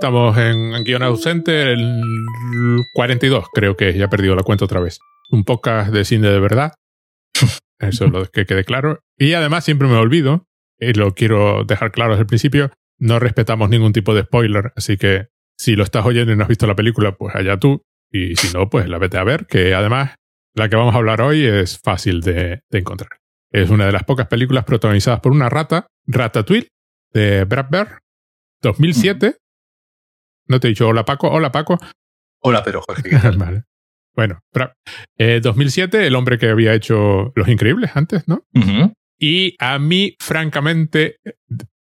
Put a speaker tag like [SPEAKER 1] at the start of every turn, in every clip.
[SPEAKER 1] Estamos en guion ausente, el 42 creo que ya he perdido la cuenta otra vez. Un podcast de cine de verdad. Eso es lo que quede claro. Y además siempre me olvido, y lo quiero dejar claro desde el principio, no respetamos ningún tipo de spoiler, así que si lo estás oyendo y no has visto la película, pues allá tú. Y si no, pues la vete a ver, que además la que vamos a hablar hoy es fácil de, encontrar. Es una de las pocas películas protagonizadas por una rata, Ratatouille, de Brad Bear, 2007. No te he dicho hola Paco, hola Paco.
[SPEAKER 2] Hola, pero Jorge.
[SPEAKER 1] vale. Bueno, 2007, eh, el hombre que había hecho Los Increíbles antes, ¿no? Y a mí, francamente...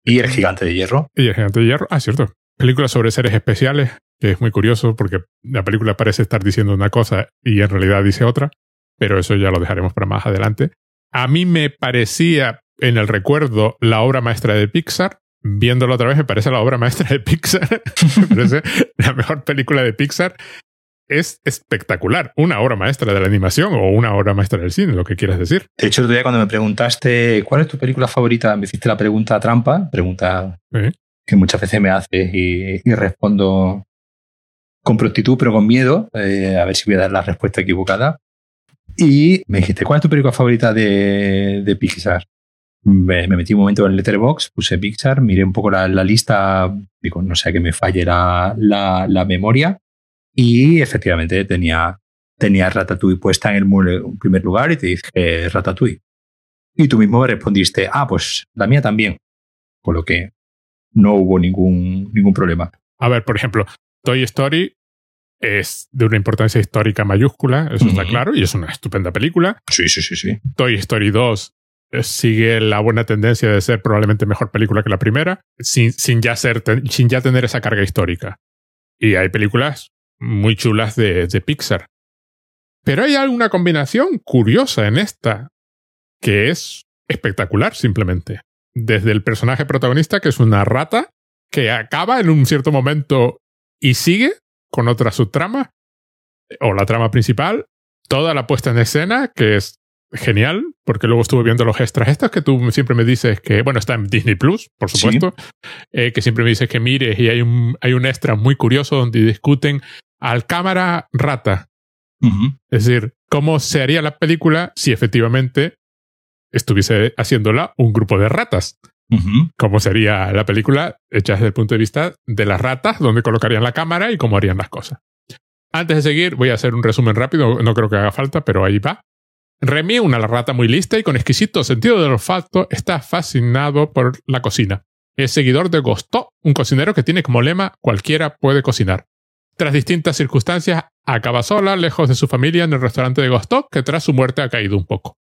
[SPEAKER 2] Y El Gigante de Hierro.
[SPEAKER 1] Y El Gigante de Hierro, ah, cierto. Película sobre seres especiales, que es muy curioso porque la película parece estar diciendo una cosa y en realidad dice otra, pero eso ya lo dejaremos para más adelante. A mí me parecía en el recuerdo la obra maestra de Pixar, viéndolo otra vez me parece la obra maestra de Pixar, me parece la mejor película de Pixar. Es espectacular, una obra maestra de la animación o una obra maestra del cine, lo que quieras decir.
[SPEAKER 2] De hecho, el otro día cuando me preguntaste cuál es tu película favorita, me hiciste la pregunta trampa, pregunta que muchas veces me haces y, respondo con prontitud, pero con miedo, eh, a ver si voy a dar la respuesta equivocada. Y me dijiste, ¿cuál es tu película favorita de, de Pixar? Me, metí un momento en el Letterboxd, puse Pixar, miré un poco la, lista, digo, no sé, que me falle la, la, memoria, y efectivamente tenía, tenía Ratatouille puesta en el primer lugar y te dije Ratatouille. Y tú mismo me respondiste, ah, pues la mía también. Con lo que no hubo ningún, ningún problema.
[SPEAKER 1] A ver, por ejemplo, Toy Story es de una importancia histórica mayúscula, eso está claro, y es una estupenda película.
[SPEAKER 2] Sí, sí, sí, sí.
[SPEAKER 1] Toy Story 2 eh, sigue la buena tendencia de ser probablemente mejor película que la primera, sin, sin, ya, ser, sin ya tener esa carga histórica. Y hay películas muy chulas de, de Pixar. Pero hay alguna combinación curiosa en esta, que es espectacular simplemente. Desde el personaje protagonista, que es una rata, que acaba en un cierto momento y sigue con otra subtrama, o la trama principal, toda la puesta en escena, que es genial, porque luego estuve viendo los extras estos que tú siempre me dices que, bueno, está en Disney Plus, por supuesto, eh, que siempre me dices que mires y hay un, hay un extra muy curioso donde discuten al cámara rata. Es decir, cómo se haría la película si efectivamente estuviese haciéndola un grupo de ratas. Cómo sería la película hecha desde el punto de vista de las ratas, donde colocarían la cámara y cómo harían las cosas. Antes de seguir, voy a hacer un resumen rápido, no creo que haga falta, pero ahí va. Remy, una rata muy lista y con exquisito sentido del olfato, está fascinado por la cocina. Es seguidor de Gostó, un cocinero que tiene como lema cualquiera puede cocinar. Tras distintas circunstancias, acaba sola, lejos de su familia, en el restaurante de Gostó, que tras su muerte ha caído un poco.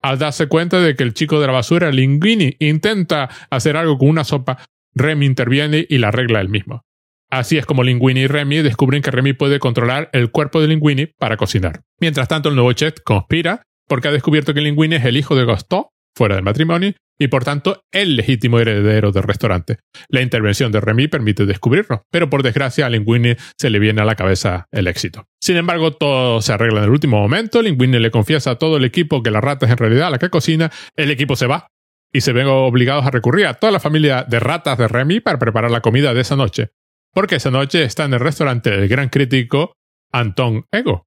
[SPEAKER 1] Al darse cuenta de que el chico de la basura, Linguini, intenta hacer algo con una sopa, Remy interviene y la arregla él mismo. Así es como Linguini y Remy descubren que Remy puede controlar el cuerpo de Linguini para cocinar. Mientras tanto, el nuevo chef conspira porque ha descubierto que Linguini es el hijo de Gusteau, fuera del matrimonio, y por tanto el legítimo heredero del restaurante. La intervención de Remy permite descubrirlo, pero por desgracia a Linguini se le viene a la cabeza el éxito. Sin embargo, todo se arregla en el último momento, Linguini le confiesa a todo el equipo que la rata es en realidad la que cocina, el equipo se va y se ven obligados a recurrir a toda la familia de ratas de Remy para preparar la comida de esa noche porque esa noche está en el restaurante el gran crítico Anton Ego,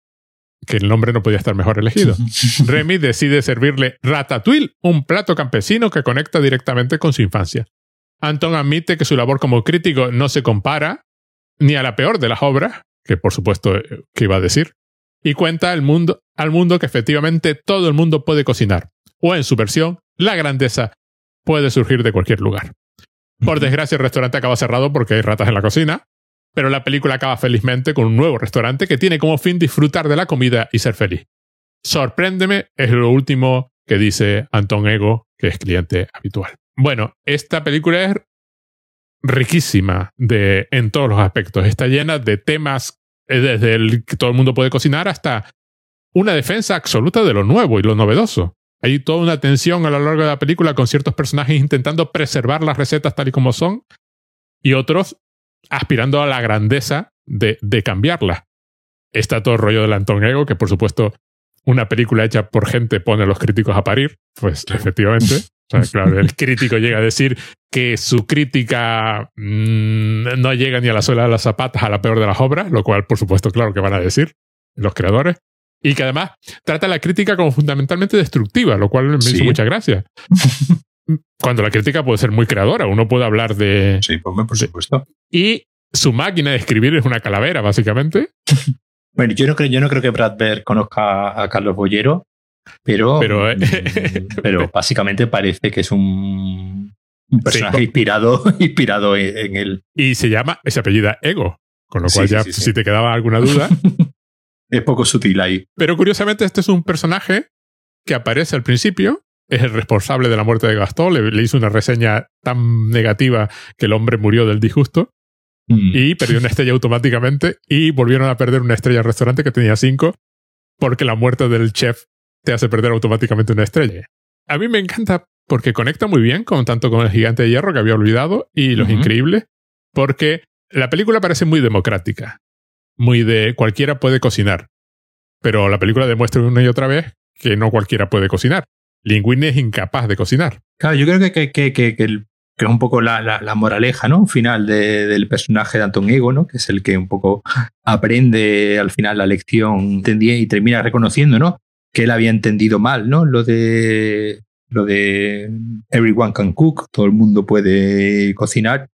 [SPEAKER 1] que el nombre no podía estar mejor elegido. Remy decide servirle ratatouille, un plato campesino que conecta directamente con su infancia. Anton admite que su labor como crítico no se compara ni a la peor de las obras, que por supuesto eh, que iba a decir, y cuenta al mundo, al mundo que efectivamente todo el mundo puede cocinar, o en su versión, la grandeza puede surgir de cualquier lugar. Por desgracia, el restaurante acaba cerrado porque hay ratas en la cocina, pero la película acaba felizmente con un nuevo restaurante que tiene como fin disfrutar de la comida y ser feliz. Sorpréndeme es lo último que dice Anton Ego, que es cliente habitual. Bueno, esta película es riquísima de, en todos los aspectos. Está llena de temas eh, desde el que todo el mundo puede cocinar hasta una defensa absoluta de lo nuevo y lo novedoso. Hay toda una tensión a lo largo de la película con ciertos personajes intentando preservar las recetas tal y como son y otros aspirando a la grandeza de, de cambiarlas. Está todo el rollo del Anton Ego, que por supuesto una película hecha por gente pone a los críticos a parir. Pues efectivamente. claro, el crítico llega a decir que su crítica mm, no llega ni a la suela de las zapatas, a la peor de las obras, lo cual, por supuesto, claro que van a decir los creadores. Y que además trata la crítica como fundamentalmente destructiva, lo cual me hizo mucha gracia. Cuando la crítica puede ser muy creadora, uno puede hablar de.
[SPEAKER 2] Sí, por supuesto.
[SPEAKER 1] y su máquina de escribir es una calavera, básicamente.
[SPEAKER 2] bueno, yo no creo, yo no creo que Brad Bird conozca a Carlos Bollero, pero, pero, eh, mm, pero básicamente parece que es un, personaje inspirado, inspirado en, él.
[SPEAKER 1] Y se llama, ese apellida Ego, con lo cual ya si te quedaba alguna duda.
[SPEAKER 2] es poco sutil ahí.
[SPEAKER 1] Pero curiosamente este es un personaje que aparece al principio es el responsable de la muerte de Gastón. Le, hizo una reseña tan negativa que el hombre murió del disgusto. Mm. Y perdió una estrella automáticamente. Y volvieron a perder una estrella al restaurante que tenía cinco. Porque la muerte del chef te hace perder automáticamente una estrella. A mí me encanta porque conecta muy bien con tanto con el gigante de hierro que había olvidado y los increíbles. Porque la película parece muy democrática. Muy de cualquiera puede cocinar. Pero la película demuestra una y otra vez que no cualquiera puede cocinar. Linguini es incapaz de cocinar.
[SPEAKER 2] Claro, yo creo que, que, que, que es un poco la, la, moraleja, ¿no? Final del personaje de Anton Ego, ¿no? Que es el que un poco aprende al final la lección y termina reconociendo, ¿no? Que él había entendido mal, ¿no? Lo de lo de everyone can cook, todo el mundo puede cocinar.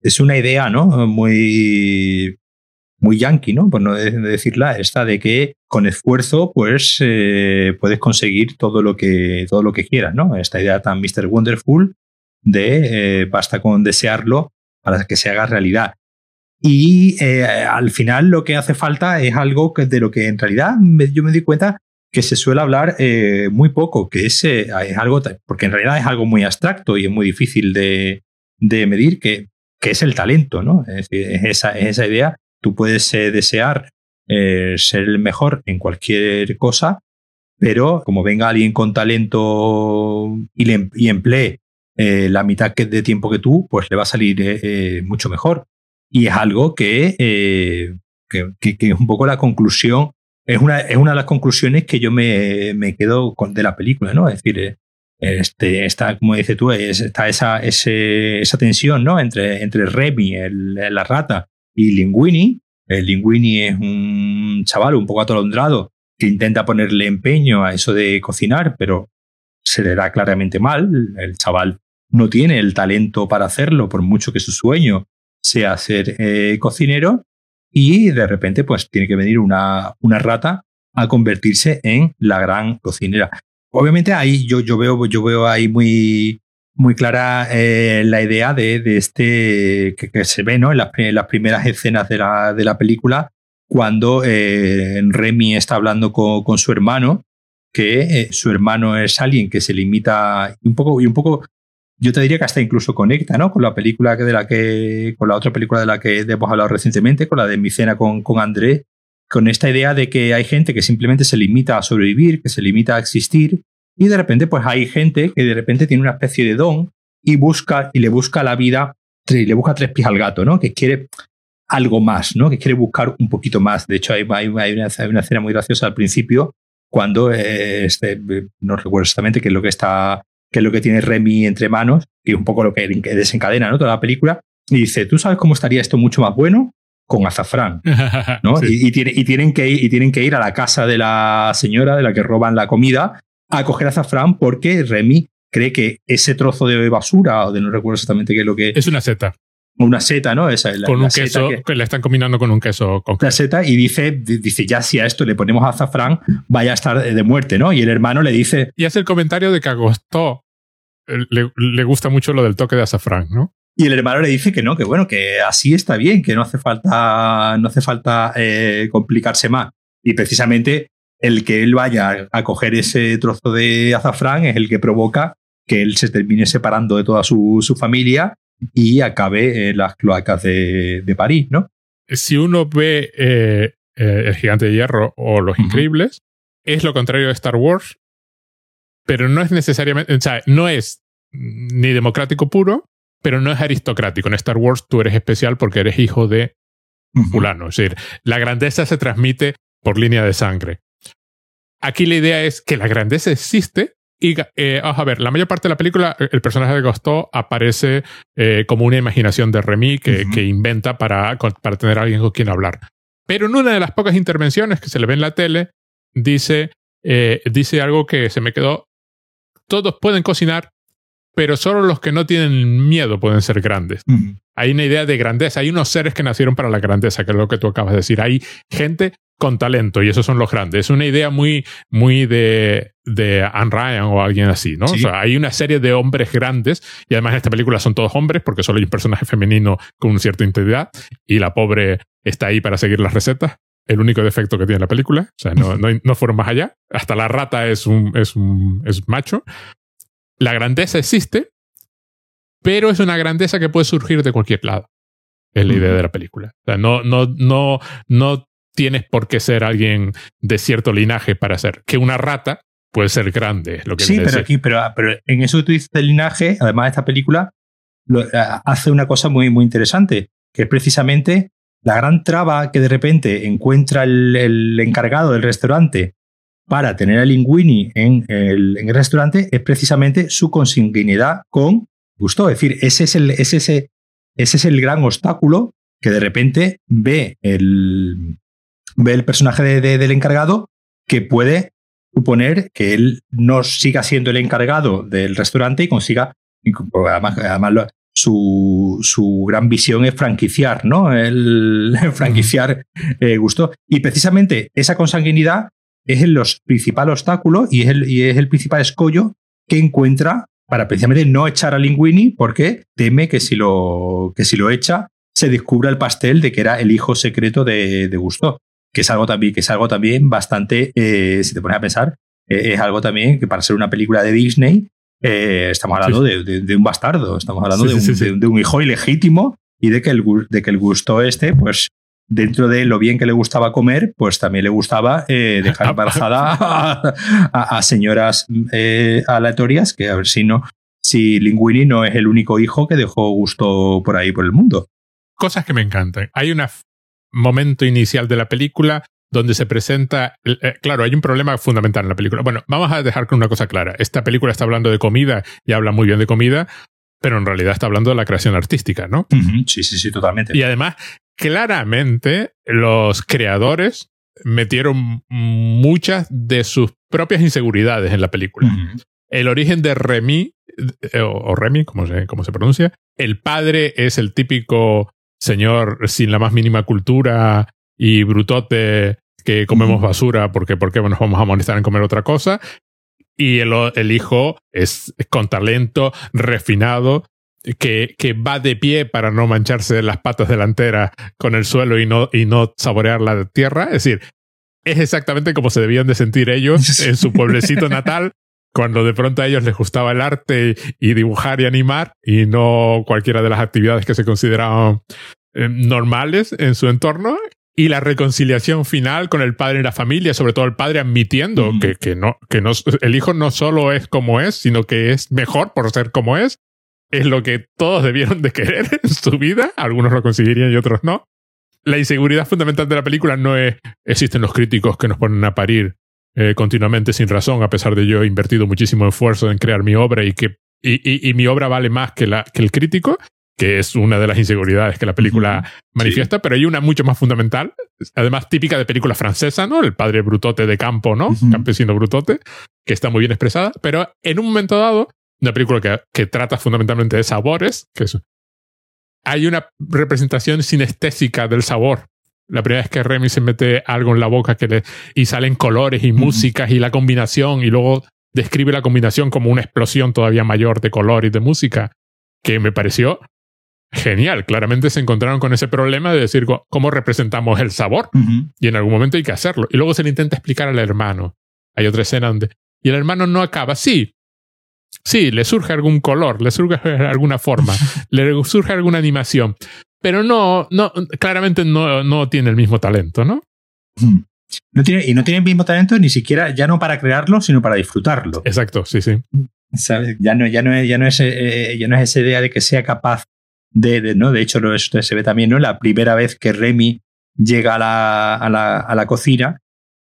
[SPEAKER 2] Es una idea, ¿no? Muy muy yankee, ¿no? Por no decirla, esta de que con esfuerzo, pues eh, puedes conseguir todo lo que todo lo que quieras, ¿no? Esta idea tan Mr. Wonderful de eh, basta con desearlo para que se haga realidad. Y eh, al final lo que hace falta es algo que, de lo que en realidad yo me di cuenta que se suele hablar muy poco, que es, es, algo, porque en realidad es algo muy abstracto y es muy difícil de, de medir, que, que, es el talento, ¿no? Es, es esa, es esa idea Tú puedes eh, desear eh, ser el mejor en cualquier cosa, pero como venga alguien con talento y, emplee eh, la mitad de tiempo que tú, pues le va a salir mucho mejor. Y es algo que, que, es un poco la conclusión, es una, es una de las conclusiones que yo me, me quedo con, de la película, ¿no? Es decir, este, está, como dices tú, está esa, esa tensión ¿no? entre, entre Remy, el, la rata, y Linguini. El Linguini es un chaval un poco atolondrado que intenta ponerle empeño a eso de cocinar, pero se le da claramente mal. El chaval no tiene el talento para hacerlo, por mucho que su sueño sea ser eh, cocinero. Y de repente, pues tiene que venir una, una rata a convertirse en la gran cocinera. Obviamente ahí yo, yo, veo, yo veo ahí muy, muy clara eh, la idea de, de este que, se ve ¿no? en, las, las primeras escenas de la, de la película, cuando eh, Remy está hablando con, con su hermano, que eh, su hermano es alguien que se limita un poco, y un poco, yo te diría que hasta incluso conecta ¿no? con la película de la que, con la otra película de la que hemos hablado recientemente, con la de mi cena con, con André, con esta idea de que hay gente que simplemente se limita a sobrevivir, que se limita a existir, y de repente, pues hay gente que de repente tiene una especie de don y busca y le busca la vida, le busca tres pies al gato, ¿no? Que quiere algo más, ¿no? Que quiere buscar un poquito más. De hecho, hay, hay, una, una, escena muy graciosa al principio cuando eh, este, no recuerdo exactamente qué es lo que está, qué es lo que tiene Remy entre manos y un poco lo que desencadena, ¿no? Toda la película. Y dice, ¿tú sabes cómo estaría esto mucho más bueno? con azafrán, ¿no? y, y, tienen que ir, y tienen que ir a la casa de la señora de la que roban la comida a coger azafrán porque Remy cree que ese trozo de basura, o de no recuerdo exactamente qué es lo que...
[SPEAKER 1] Es una seta.
[SPEAKER 2] Una seta, ¿no? Esa,
[SPEAKER 1] la, con un queso, que, le están combinando con un queso. Con
[SPEAKER 2] la seta y dice, dice, ya si a esto le ponemos azafrán, vaya a estar de muerte, ¿no? Y el hermano le dice...
[SPEAKER 1] Y hace el comentario de que a le, le gusta mucho lo del toque de azafrán, ¿no?
[SPEAKER 2] Y el hermano le dice que no, que bueno, que así está bien, que no hace falta, no hace falta eh, complicarse más. Y precisamente el que él vaya a coger ese trozo de azafrán es el que provoca que él se termine separando de toda su, familia y acabe en las cloacas de, París, ¿no?
[SPEAKER 1] Si uno ve eh, eh, El Gigante de Hierro o Los Increíbles, es lo contrario de Star Wars, pero no es necesariamente, o sea, no es ni democrático puro, pero no es aristocrático. En Star Wars tú eres especial porque eres hijo de fulano. Es decir, la grandeza se transmite por línea de sangre. Aquí la idea es que la grandeza existe, Y eh, vamos a ver, la mayor parte de la película, el personaje de Gusto aparece eh, como una imaginación de Remy que, que inventa para, para tener a alguien con quien hablar. Pero en una de las pocas intervenciones que se le ve en la tele, dice, eh, dice algo que se me quedó. Todos pueden cocinar, pero solo los que no tienen miedo pueden ser grandes. Hay una idea de grandeza. Hay unos seres que nacieron para la grandeza, que es lo que tú acabas de decir. Hay gente con talento y esos son los grandes. Es una idea muy, muy de, de Anne Ryan o alguien así, ¿no? O sea, hay una serie de hombres grandes y además en esta película son todos hombres porque solo hay un personaje femenino con una cierta integridad y la pobre está ahí para seguir las recetas. El único defecto que tiene la película. O sea, no, no, no fueron más allá. Hasta la rata es un, es un es macho. La grandeza existe, pero es una grandeza que puede surgir de cualquier lado. Es la idea de la película. O sea, no, no, no, no tienes por qué ser alguien de cierto linaje para ser. Que una rata puede ser grande. Lo que
[SPEAKER 2] sí, pero aquí, pero, pero, en eso que tú dices del linaje, además esta película lo, eh, hace una cosa muy, muy interesante, que es precisamente la gran traba que de repente encuentra el, encargado del restaurante para tener a Linguini en el, en el, restaurante es precisamente su consanguinidad con Gusto. Es decir, ese es el, ese, ese, ese es el gran obstáculo que de repente ve el, ve el personaje del encargado que puede suponer que él no siga siendo el encargado del restaurante y consiga, además, además su, su, gran visión es franquiciar, ¿no? El, franquiciar eh, gusto. Y precisamente esa consanguinidad es el principal obstáculo y es, el, y es el principal escollo que encuentra para precisamente no echar a Linguini porque teme que si lo, que si lo echa se descubra el pastel de que era el hijo secreto de, de Gusto que es algo también, que es algo también bastante, eh, si te pones a pensar, eh, es algo también que para ser una película de Disney, eh, estamos hablando de, un bastardo, estamos hablando de, un, hijo ilegítimo y de que, el, de que el gusto este, pues dentro de lo bien que le gustaba comer, pues también le gustaba dejar embarazada a, señoras aleatorias, que a ver si no, si Linguini no es el único hijo que dejó gusto por ahí por el mundo.
[SPEAKER 1] Cosas que me encantan. Hay una momento inicial de la película donde se presenta, eh, claro, hay un problema fundamental en la película. Bueno, vamos a dejar con una cosa clara. Esta película está hablando de comida y habla muy bien de comida, pero en realidad está hablando de la creación artística, ¿no?
[SPEAKER 2] Sí, sí, sí, totalmente.
[SPEAKER 1] Y además, claramente, los creadores metieron muchas de sus propias inseguridades en la película. El origen de Remy, eh, o, Remy, como se, como se pronuncia, el padre es el típico señor sin la más mínima cultura y brutote que comemos basura porque ¿por qué nos vamos a molestar en comer otra cosa? Y el, el hijo es, con talento, refinado, que, que, va de pie para no mancharse las patas delanteras con el suelo y no, y no saborear la tierra. Es decir, es exactamente como se debían de sentir ellos en su pueblecito natal cuando de pronto a ellos les gustaba el arte y dibujar y animar y no cualquiera de las actividades que se consideraban eh, normales en su entorno. Y la reconciliación final con el padre y la familia, sobre todo el padre admitiendo que, que, no, que no, el hijo no solo es como es, sino que es mejor por ser como es, es lo que todos debieron de querer en su vida, algunos lo conseguirían y otros no. La inseguridad fundamental de la película no es, existen los críticos que nos ponen a parir eh, continuamente sin razón, a pesar de yo he invertido muchísimo esfuerzo en crear mi obra y que y, y, mi obra vale más que, la, que el crítico, que es una de las inseguridades que la película manifiesta, pero hay una mucho más fundamental, además típica de película francesa, ¿no? El padre brutote de campo, ¿no? Campesino brutote, que está muy bien expresada, pero en un momento dado, una película que, que trata fundamentalmente de sabores, que es, hay una representación sinestésica del sabor la primera vez que Remy se mete algo en la boca que le, y salen colores y músicas y la combinación y luego describe la combinación como una explosión todavía mayor de color y de música, que me pareció genial. Claramente se encontraron con ese problema de decir cómo representamos el sabor y en algún momento hay que hacerlo. Y luego se le intenta explicar al hermano. Hay otra escena donde... Y el hermano no acaba. Sí, sí, le surge algún color, le surge alguna forma, le surge alguna animación, pero no, no, claramente no, no tiene el mismo talento, ¿no?
[SPEAKER 2] No tiene, y no tiene el mismo talento ni siquiera, ya no para crearlo, sino para disfrutarlo.
[SPEAKER 1] Exacto, sí, sí.
[SPEAKER 2] Ya, no, ya, no es, ya, no es, eh, ya no es esa idea de que sea capaz de, ¿no? De hecho, esto se ve también, ¿no? La primera vez que Remy llega a la, a la, a la cocina,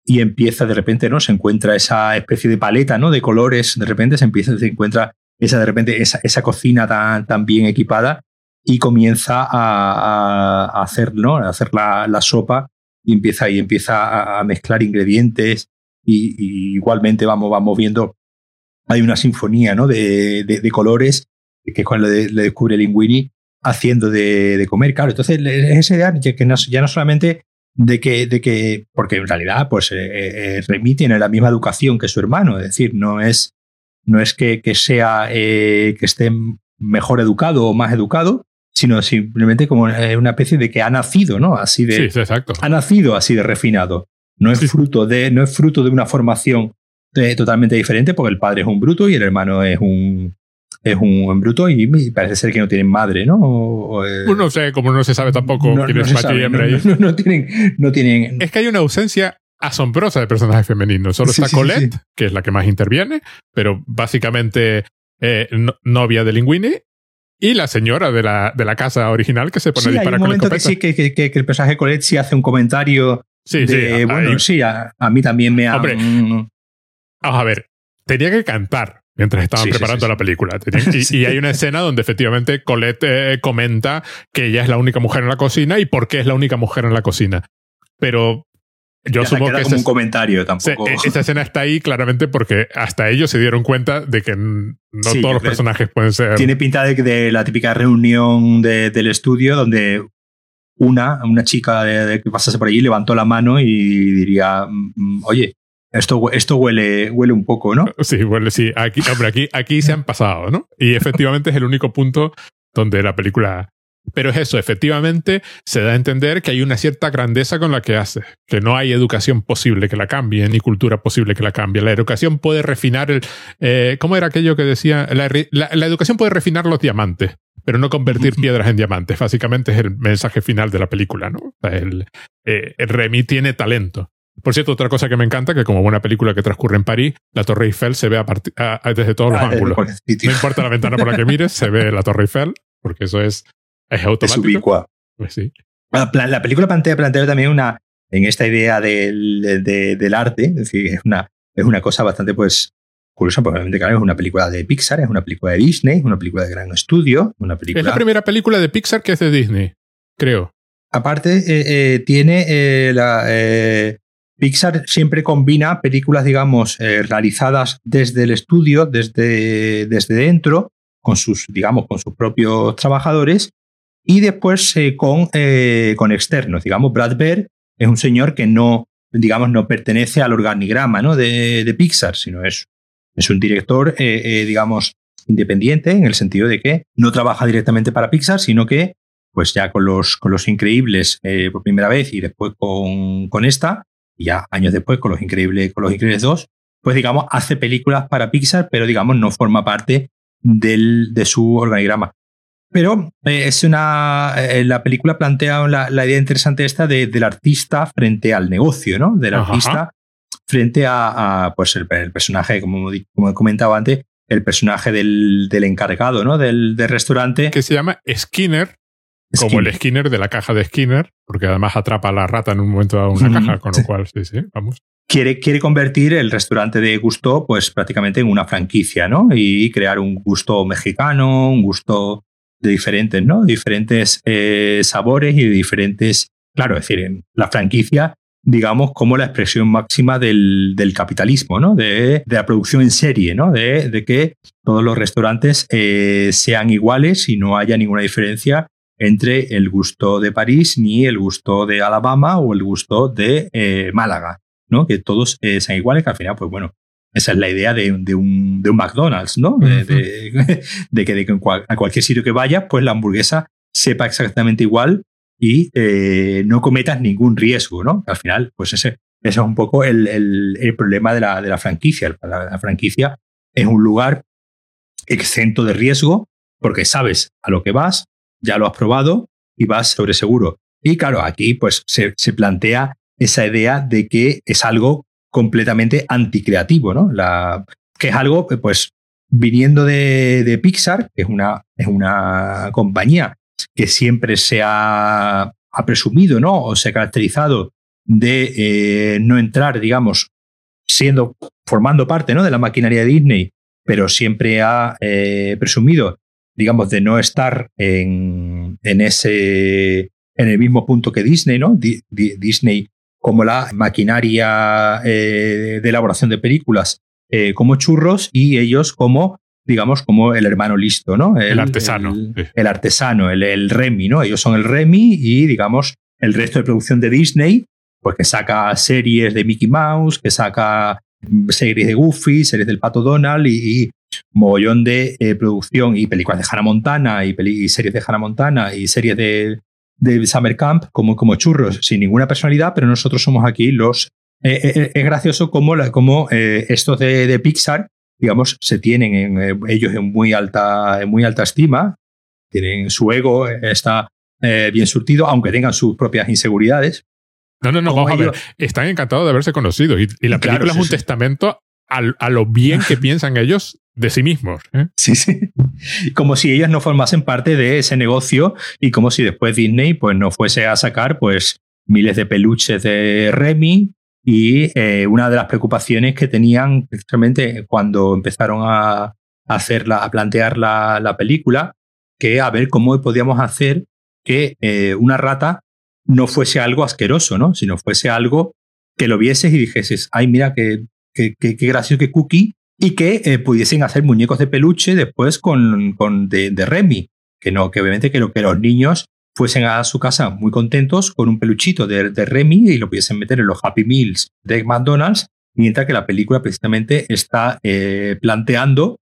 [SPEAKER 2] y empieza de repente, ¿no? Se encuentra esa especie de paleta, ¿no? De colores, de repente se empieza, se encuentra esa, de repente, esa, esa cocina tan, tan bien equipada y comienza a, a hacer, ¿no? A hacer la, sopa y empieza, y empieza a, mezclar ingredientes y, igualmente vamos, vamos viendo, hay una sinfonía, ¿no? De, colores que es cuando le, descubre Linguini haciendo de, comer, claro. Entonces, es esa idea que ya no solamente de que, de que, porque en realidad, pues eh, eh, remiten en la misma educación que su hermano, es decir, no es, no es que sea, eh, que esté mejor educado o más educado, sino simplemente como una especie de que ha nacido, ¿no? Así de,
[SPEAKER 1] sí, exacto.
[SPEAKER 2] ha nacido así de refinado. No es fruto de, no es fruto de una formación totalmente diferente, porque el padre es un bruto y el hermano es un, es un bruto y parece ser que no tienen madre, ¿no?
[SPEAKER 1] pues no sé, como no se sabe tampoco quién es macho y hembra.
[SPEAKER 2] No, tienen, no tienen.
[SPEAKER 1] Es que hay una ausencia asombrosa de personajes femeninos. Solo está Colette, que es la que más interviene, pero básicamente eh, novia de Linguini. Y la señora de la, de la casa original que se pone a disparar hay un momento
[SPEAKER 2] que sí, que, que, que, el personaje Colette sí hace un comentario. Sí, sí. Bueno, sí, a, mí también me ha. Hombre,
[SPEAKER 1] vamos a ver, tenía que cantar mientras estaban preparando la película. Y, hay una escena donde efectivamente Colette eh, comenta que ella es la única mujer en la cocina y por qué es la única mujer en la cocina. Pero yo supongo que
[SPEAKER 2] como un comentario tampoco.
[SPEAKER 1] E, esa escena está ahí claramente porque hasta ellos se dieron cuenta de que no todos los personajes pueden ser.
[SPEAKER 2] Tiene pinta de, la típica reunión del estudio donde una, una chica de, que pasase por allí levantó la mano y diría, mm, oye, esto, esto huele, huele un poco, ¿no?
[SPEAKER 1] Sí, huele, sí. Aquí, hombre, aquí, aquí se han pasado, ¿no? Y efectivamente es el único punto donde la película. Pero es eso, efectivamente se da a entender que hay una cierta grandeza con la que hace, que no hay educación posible que la cambie, ni cultura posible que la cambie. La educación puede refinar el... Eh, ¿Cómo era aquello que decía? La, la, educación puede refinar los diamantes, pero no convertir piedras en diamantes. Básicamente es el mensaje final de la película, ¿no? el, eh, el Remy tiene talento, por cierto, otra cosa que me encanta, que como buena película que transcurre en París, la Torre Eiffel se ve desde todos los ah, ángulos. No importa la ventana por la que mires, se ve la Torre Eiffel, porque eso es, es automático. pues sí.
[SPEAKER 2] La, la, película plantea, plantea también una, en esta idea del, del arte, es decir, es una, es una cosa bastante pues curiosa, porque obviamente claro, es una película de Pixar, es una película de Disney, es una película de gran estudio, una película...
[SPEAKER 1] Es la primera película de Pixar que es de Disney, creo.
[SPEAKER 2] Aparte, eh, eh, tiene eh, la, Pixar siempre combina películas, digamos, realizadas desde el estudio, desde, desde dentro, con sus, digamos, con sus propios trabajadores, y después eh, con, eh, con externos. Digamos, Brad Bird es un señor que no, digamos, no pertenece al organigrama ¿no? de, de Pixar, sino es, es un director, digamos, independiente, en el sentido de que no trabaja directamente para Pixar, sino que, pues ya con los, con los increíbles por primera vez y después con, con esta, y ya años después con Los Increíbles, con Los Increíbles 2, pues digamos, hace películas para Pixar, pero digamos, no forma parte del, de su organigrama. Pero eh, es una. Eh, la película plantea la, idea interesante esta de, del artista frente al negocio, ¿no? Del artista frente a, pues el, personaje, como, como he comentado antes, el personaje del, del encargado, ¿no? Del, del, restaurante.
[SPEAKER 1] Que se llama Skinner, como el Skinner de la caja de Skinner, porque además atrapa a la rata en un momento a una caja, con lo cual, sí, sí, vamos.
[SPEAKER 2] Quiere, quiere convertir el restaurante de Gusto, pues prácticamente en una franquicia, ¿no? Y crear un gusto mexicano, un gusto diferentes, ¿no? Diferentes eh, sabores y de diferentes. Claro, es decir, la franquicia, digamos, como la expresión máxima del, del capitalismo, ¿no? De, de, la producción en serie, ¿no? De, de que todos los restaurantes eh, sean iguales y no haya ninguna diferencia entre el gusto de París ni el gusto de Alabama o el gusto de eh, Málaga, ¿no? Que todos eh, sean iguales, que al final, pues bueno, esa es la idea de, un, de un, McDonald's, ¿no? de, que, a cualquier sitio que vayas, pues la hamburguesa sepa exactamente igual y eh, no cometas ningún riesgo, ¿no? Al final, pues ese, es un poco el, el, problema de la, de la franquicia. la, franquicia es un lugar exento de riesgo porque sabes a lo que vas, ya lo has probado y vas sobre seguro. Y claro, aquí pues se, plantea esa idea de que es algo completamente anticreativo, ¿no? La, que es algo, pues, viniendo de, Pixar, que es una, es una compañía que siempre se ha, presumido, ¿no? O se ha caracterizado de no entrar, digamos, siendo, formando parte ¿no? de la maquinaria de Disney, pero siempre ha presumido, digamos, de no estar en, en, ese, en el mismo punto que Disney, ¿no? Disney como la maquinaria de elaboración de películas como churros y ellos como digamos, como el hermano listo, ¿no?
[SPEAKER 1] El, artesano.
[SPEAKER 2] El, artesano, el, el, Remy, ¿no? Ellos son el Remy y, digamos, el resto de producción de Disney, pues que saca series de Mickey Mouse, que saca mm, series de Goofy, series del Pato Donald y, mogollón de eh, producción y películas de Hannah Montana y, series de Hannah Montana y series de, de Summer Camp como, como churros, sin ninguna personalidad, pero nosotros somos aquí los... Eh, eh, es gracioso como, la, como estos de, de Pixar digamos, se tienen en, eh, ellos en muy alta, en muy alta estima, tienen su ego, está eh, bien surtido, aunque tengan sus propias inseguridades.
[SPEAKER 1] No, no, no, vamos a ver. Están encantados de haberse conocido y, la película es un testamento a, lo bien que piensan ellos de sí mismos. ¿eh?
[SPEAKER 2] Sí, sí. Como si ellos no formasen parte de ese negocio y como si después Disney pues, no fuese a sacar pues miles de peluches de Remy, y eh, una de las preocupaciones que tenían precisamente cuando empezaron a, hacerla, a plantear la, película, que a ver cómo podíamos hacer que eh, una rata no fuese algo asqueroso, ¿no? Sino fuese algo que lo vieses y dijeses, ay, mira qué, qué, qué, gracioso, qué cookie, y que eh, pudiesen hacer muñecos de peluche después con, con de, de, Remy. Que no, que obviamente que, lo, que los niños fuesen a su casa muy contentos con un peluchito de, Remy y lo pudiesen meter en los Happy Meals de McDonald's, mientras que la película precisamente está eh, planteando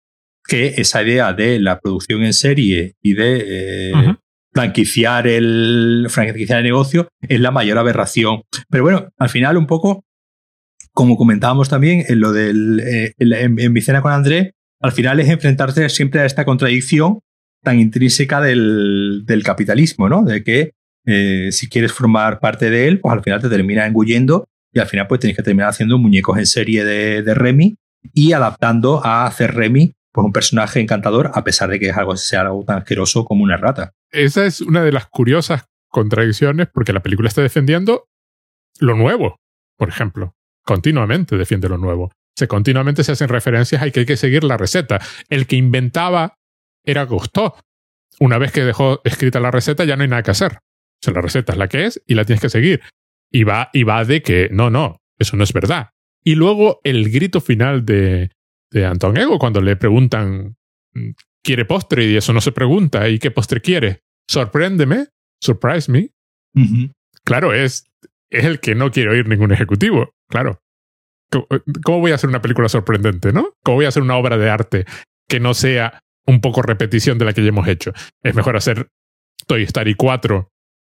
[SPEAKER 2] que esa idea de la producción en serie y de eh, franquiciar, el, franquiciar el negocio es la mayor aberración. Pero bueno, al final un poco, como comentábamos también en lo del eh, en, en mi cena con André, al final es enfrentarse siempre a esta contradicción tan intrínseca del, capitalismo, ¿no? De que eh, si quieres formar parte de él, pues al final te termina engullendo y al final pues tienes que terminar haciendo muñecos en serie de, Remy y adaptando a hacer Remy pues un personaje encantador a pesar de que es algo, sea algo tan asqueroso como una rata.
[SPEAKER 1] Esa es una de las curiosas contradicciones porque la película está defendiendo lo nuevo, por ejemplo. Continuamente defiende lo nuevo. Se continuamente se hacen referencias a que hay que seguir la receta. El que inventaba era gustó. Una vez que dejó escrita la receta, ya no hay nada que hacer. O sea, la receta es la que es y la tienes que seguir. Y va, y va de que no, no, eso no es verdad. Y luego el grito final de, de Anton Ego cuando le preguntan, ¿quiere postre? Y eso no se pregunta. ¿Y qué postre quiere? Sorpréndeme, surprise me. Claro, es, es el que no quiere oír ningún ejecutivo. Claro. ¿Cómo voy a hacer una película sorprendente, no? ¿Cómo voy a hacer una obra de arte que no sea un poco repetición de la que ya hemos hecho. Es mejor hacer Toy Story 4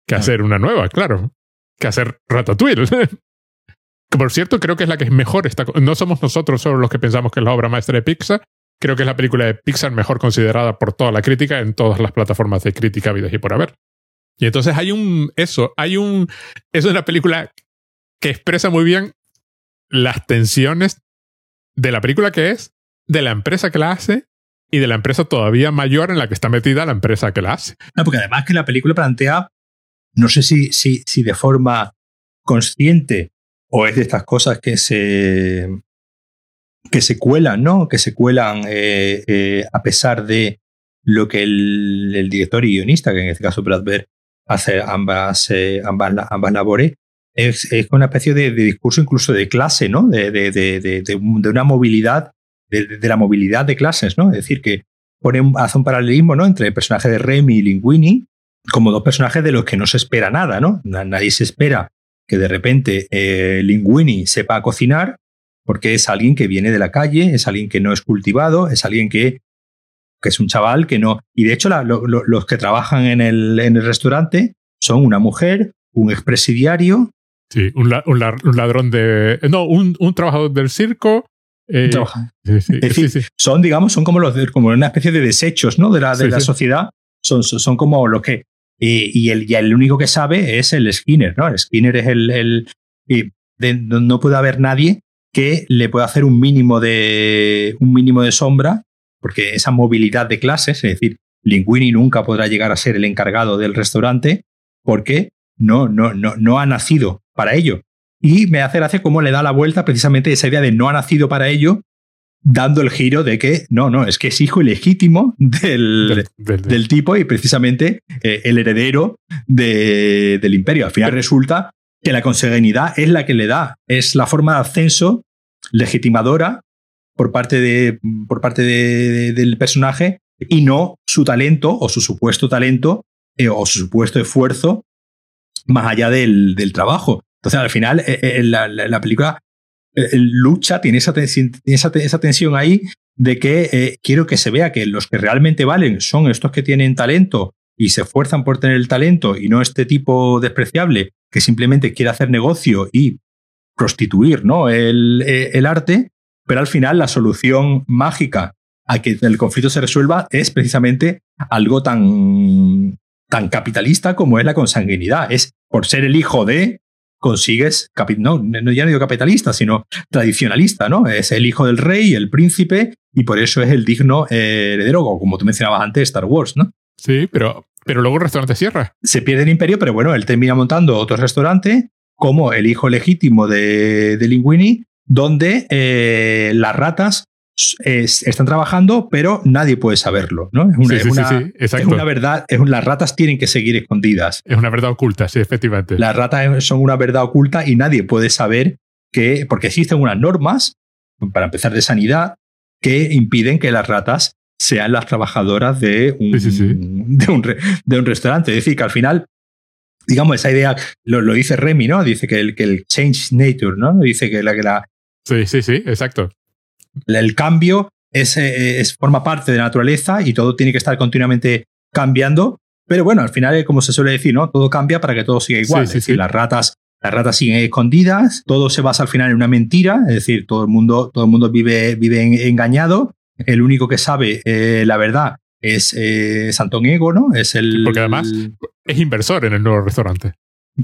[SPEAKER 1] que hacer una nueva, claro. Que hacer Ratatouille. que por cierto, creo que es la que es mejor. no somos nosotros solo los que pensamos que es la obra maestra de Pixar. Creo que es la película de Pixar mejor considerada por toda la crítica en todas las plataformas de crítica vidas y por haber. Y entonces hay un. Eso, hay un. Es una película que expresa muy bien las tensiones de la película que es, de la empresa que la hace y de la empresa todavía mayor en la que está metida la empresa que la hace.
[SPEAKER 2] No, porque además que la película plantea, no sé si, si, si de forma consciente o es de estas cosas que se que se cuelan, ¿no? Que se cuelan eh, eh, a pesar de lo que el, director y guionista, que en este caso Brad Bird, hace ambas, eh, ambas, ambas labores, es, es, una especie de, discurso incluso de clase, ¿no? De, de, de, una movilidad de, la movilidad de clases, ¿no? Es decir, que pone hace un paralelismo, ¿no? Entre el personaje de Remy y Linguini como dos personajes de los que no se espera nada, ¿no? Nadie se espera que de repente eh, Linguini sepa cocinar porque es alguien que viene de la calle, es alguien que no es cultivado, es alguien que, que es un chaval que no... Y de hecho los que trabajan en el, en el restaurante son una mujer, un expresidiario.
[SPEAKER 1] Sí, un, ladrón de... No, un, un trabajador del circo,
[SPEAKER 2] eh, son, digamos, son como, los como una especie de desechos ¿no? de la, de la sociedad. Son, son como lo que. Y, el, y el único que sabe es el Skinner, ¿no? El Skinner es el. el y no puede haber nadie que le pueda hacer un mínimo de. un mínimo de sombra, porque esa movilidad de clases, es decir, Linguini nunca podrá llegar a ser el encargado del restaurante, porque no, no, no, no ha nacido para ello. Y me hace gracia cómo le da la vuelta precisamente esa idea de no ha nacido para ello, dando el giro de que no, no, es que es hijo ilegítimo del, del, tipo y precisamente eh, el heredero del imperio. Al final resulta que la consanguinidad es la que le da, es la forma de ascenso legitimadora por parte, de, por parte del personaje y no su talento o su supuesto talento eh, o su supuesto esfuerzo más allá del, trabajo. Entonces, al final, eh, la, película lucha, tiene esa, tensión ahí de que quiero que se vea que los que realmente valen son estos que tienen talento y se esfuerzan por tener el talento y no este tipo despreciable que simplemente quiere hacer negocio y prostituir ¿no? el, eh, el arte, pero al final la solución mágica a que el conflicto se resuelva es precisamente algo tan, tan capitalista como es la consanguinidad. Es por ser el hijo de, consigues, no, no, ya no digo capitalista, sino tradicionalista, ¿no? Es el hijo del rey, el príncipe, y por eso es el digno eh, heredero, como tú mencionabas antes, Star Wars, ¿no?
[SPEAKER 1] Sí, pero, pero luego el restaurante cierra.
[SPEAKER 2] Se pierde el imperio, pero bueno, él termina montando otro restaurante como el hijo legítimo de, de Linguini, donde eh, las ratas están trabajando, pero nadie puede saberlo, ¿no? Es una, es una, verdad, es las ratas tienen que seguir escondidas.
[SPEAKER 1] Es una verdad oculta, sí, efectivamente.
[SPEAKER 2] Las ratas son una verdad oculta y nadie puede saber que, porque existen unas normas, para empezar de sanidad, que impiden que las ratas sean las trabajadoras de un, De un, de un restaurante. Es decir, que al final digamos, esa idea lo, lo, dice Remy, ¿no? Dice que el, que el change nature, ¿no? Dice que la, que la...
[SPEAKER 1] Sí, sí, sí, exacto.
[SPEAKER 2] El cambio es, eh, es, forma parte de la naturaleza y todo tiene que estar continuamente cambiando. Pero bueno, al final, como se suele decir, ¿no? Todo cambia para que todo siga igual. es decir, las ratas, las ratas siguen escondidas, todo se basa al final en una mentira, es decir, todo el mundo, todo el mundo vive, vive engañado. El único que sabe eh, la verdad es, eh, Ego, ¿no? Es el.
[SPEAKER 1] Porque además es inversor en el nuevo restaurante.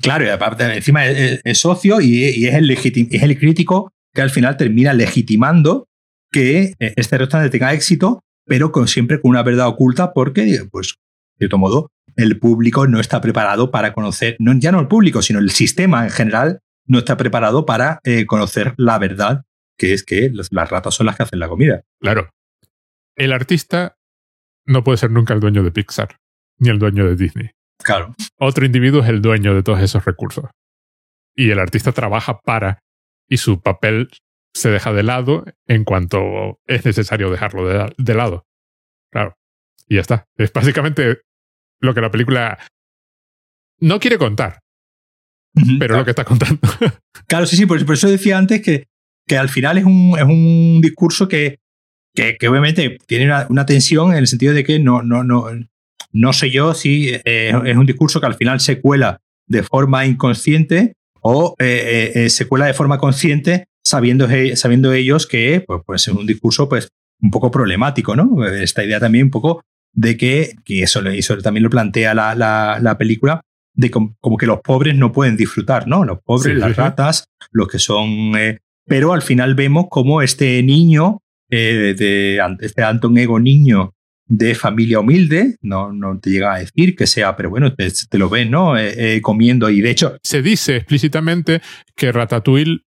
[SPEAKER 2] Claro, y aparte, encima es, socio y, es, el es el crítico que al final termina legitimando que eh, este restaurante tenga éxito, pero con, siempre con una verdad oculta, porque, pues, de todo modo, el público no está preparado para conocer, no, ya no el público, sino el sistema en general, no está preparado para eh, conocer la verdad, que es que las ratas son las que hacen la comida.
[SPEAKER 1] Claro. El artista no puede ser nunca el dueño de Pixar, ni el dueño de Disney.
[SPEAKER 2] Claro.
[SPEAKER 1] Otro individuo es el dueño de todos esos recursos. Y el artista trabaja para, y su papel se deja de lado en cuanto es necesario dejarlo de, lado. Claro. Y ya está. Es básicamente lo que la película no quiere contar. pero lo que está contando.
[SPEAKER 2] claro, sí, sí, por, eso decía antes que, que al final es un, es un discurso que, que, obviamente tiene una, tensión en el sentido de que no, no, no, no sé yo si eh, es un discurso que al final se cuela de forma inconsciente o eh, eh, se cuela de forma consciente sabiendo, sabiendo ellos que pues, pues, es un discurso pues, un poco problemático, ¿no? Esta idea también un poco de que, que eso, eso también lo plantea la, la, película, de como, que los pobres no pueden disfrutar, ¿no? Los pobres, las ratas, los que son... pero al final vemos como este niño eh, de este Anton Ego niño de familia humilde, no, no te llega a decir que sea, pero bueno, te, lo ves, ¿no? Eh, eh, comiendo y de hecho...
[SPEAKER 1] Se dice explícitamente que Ratatouille,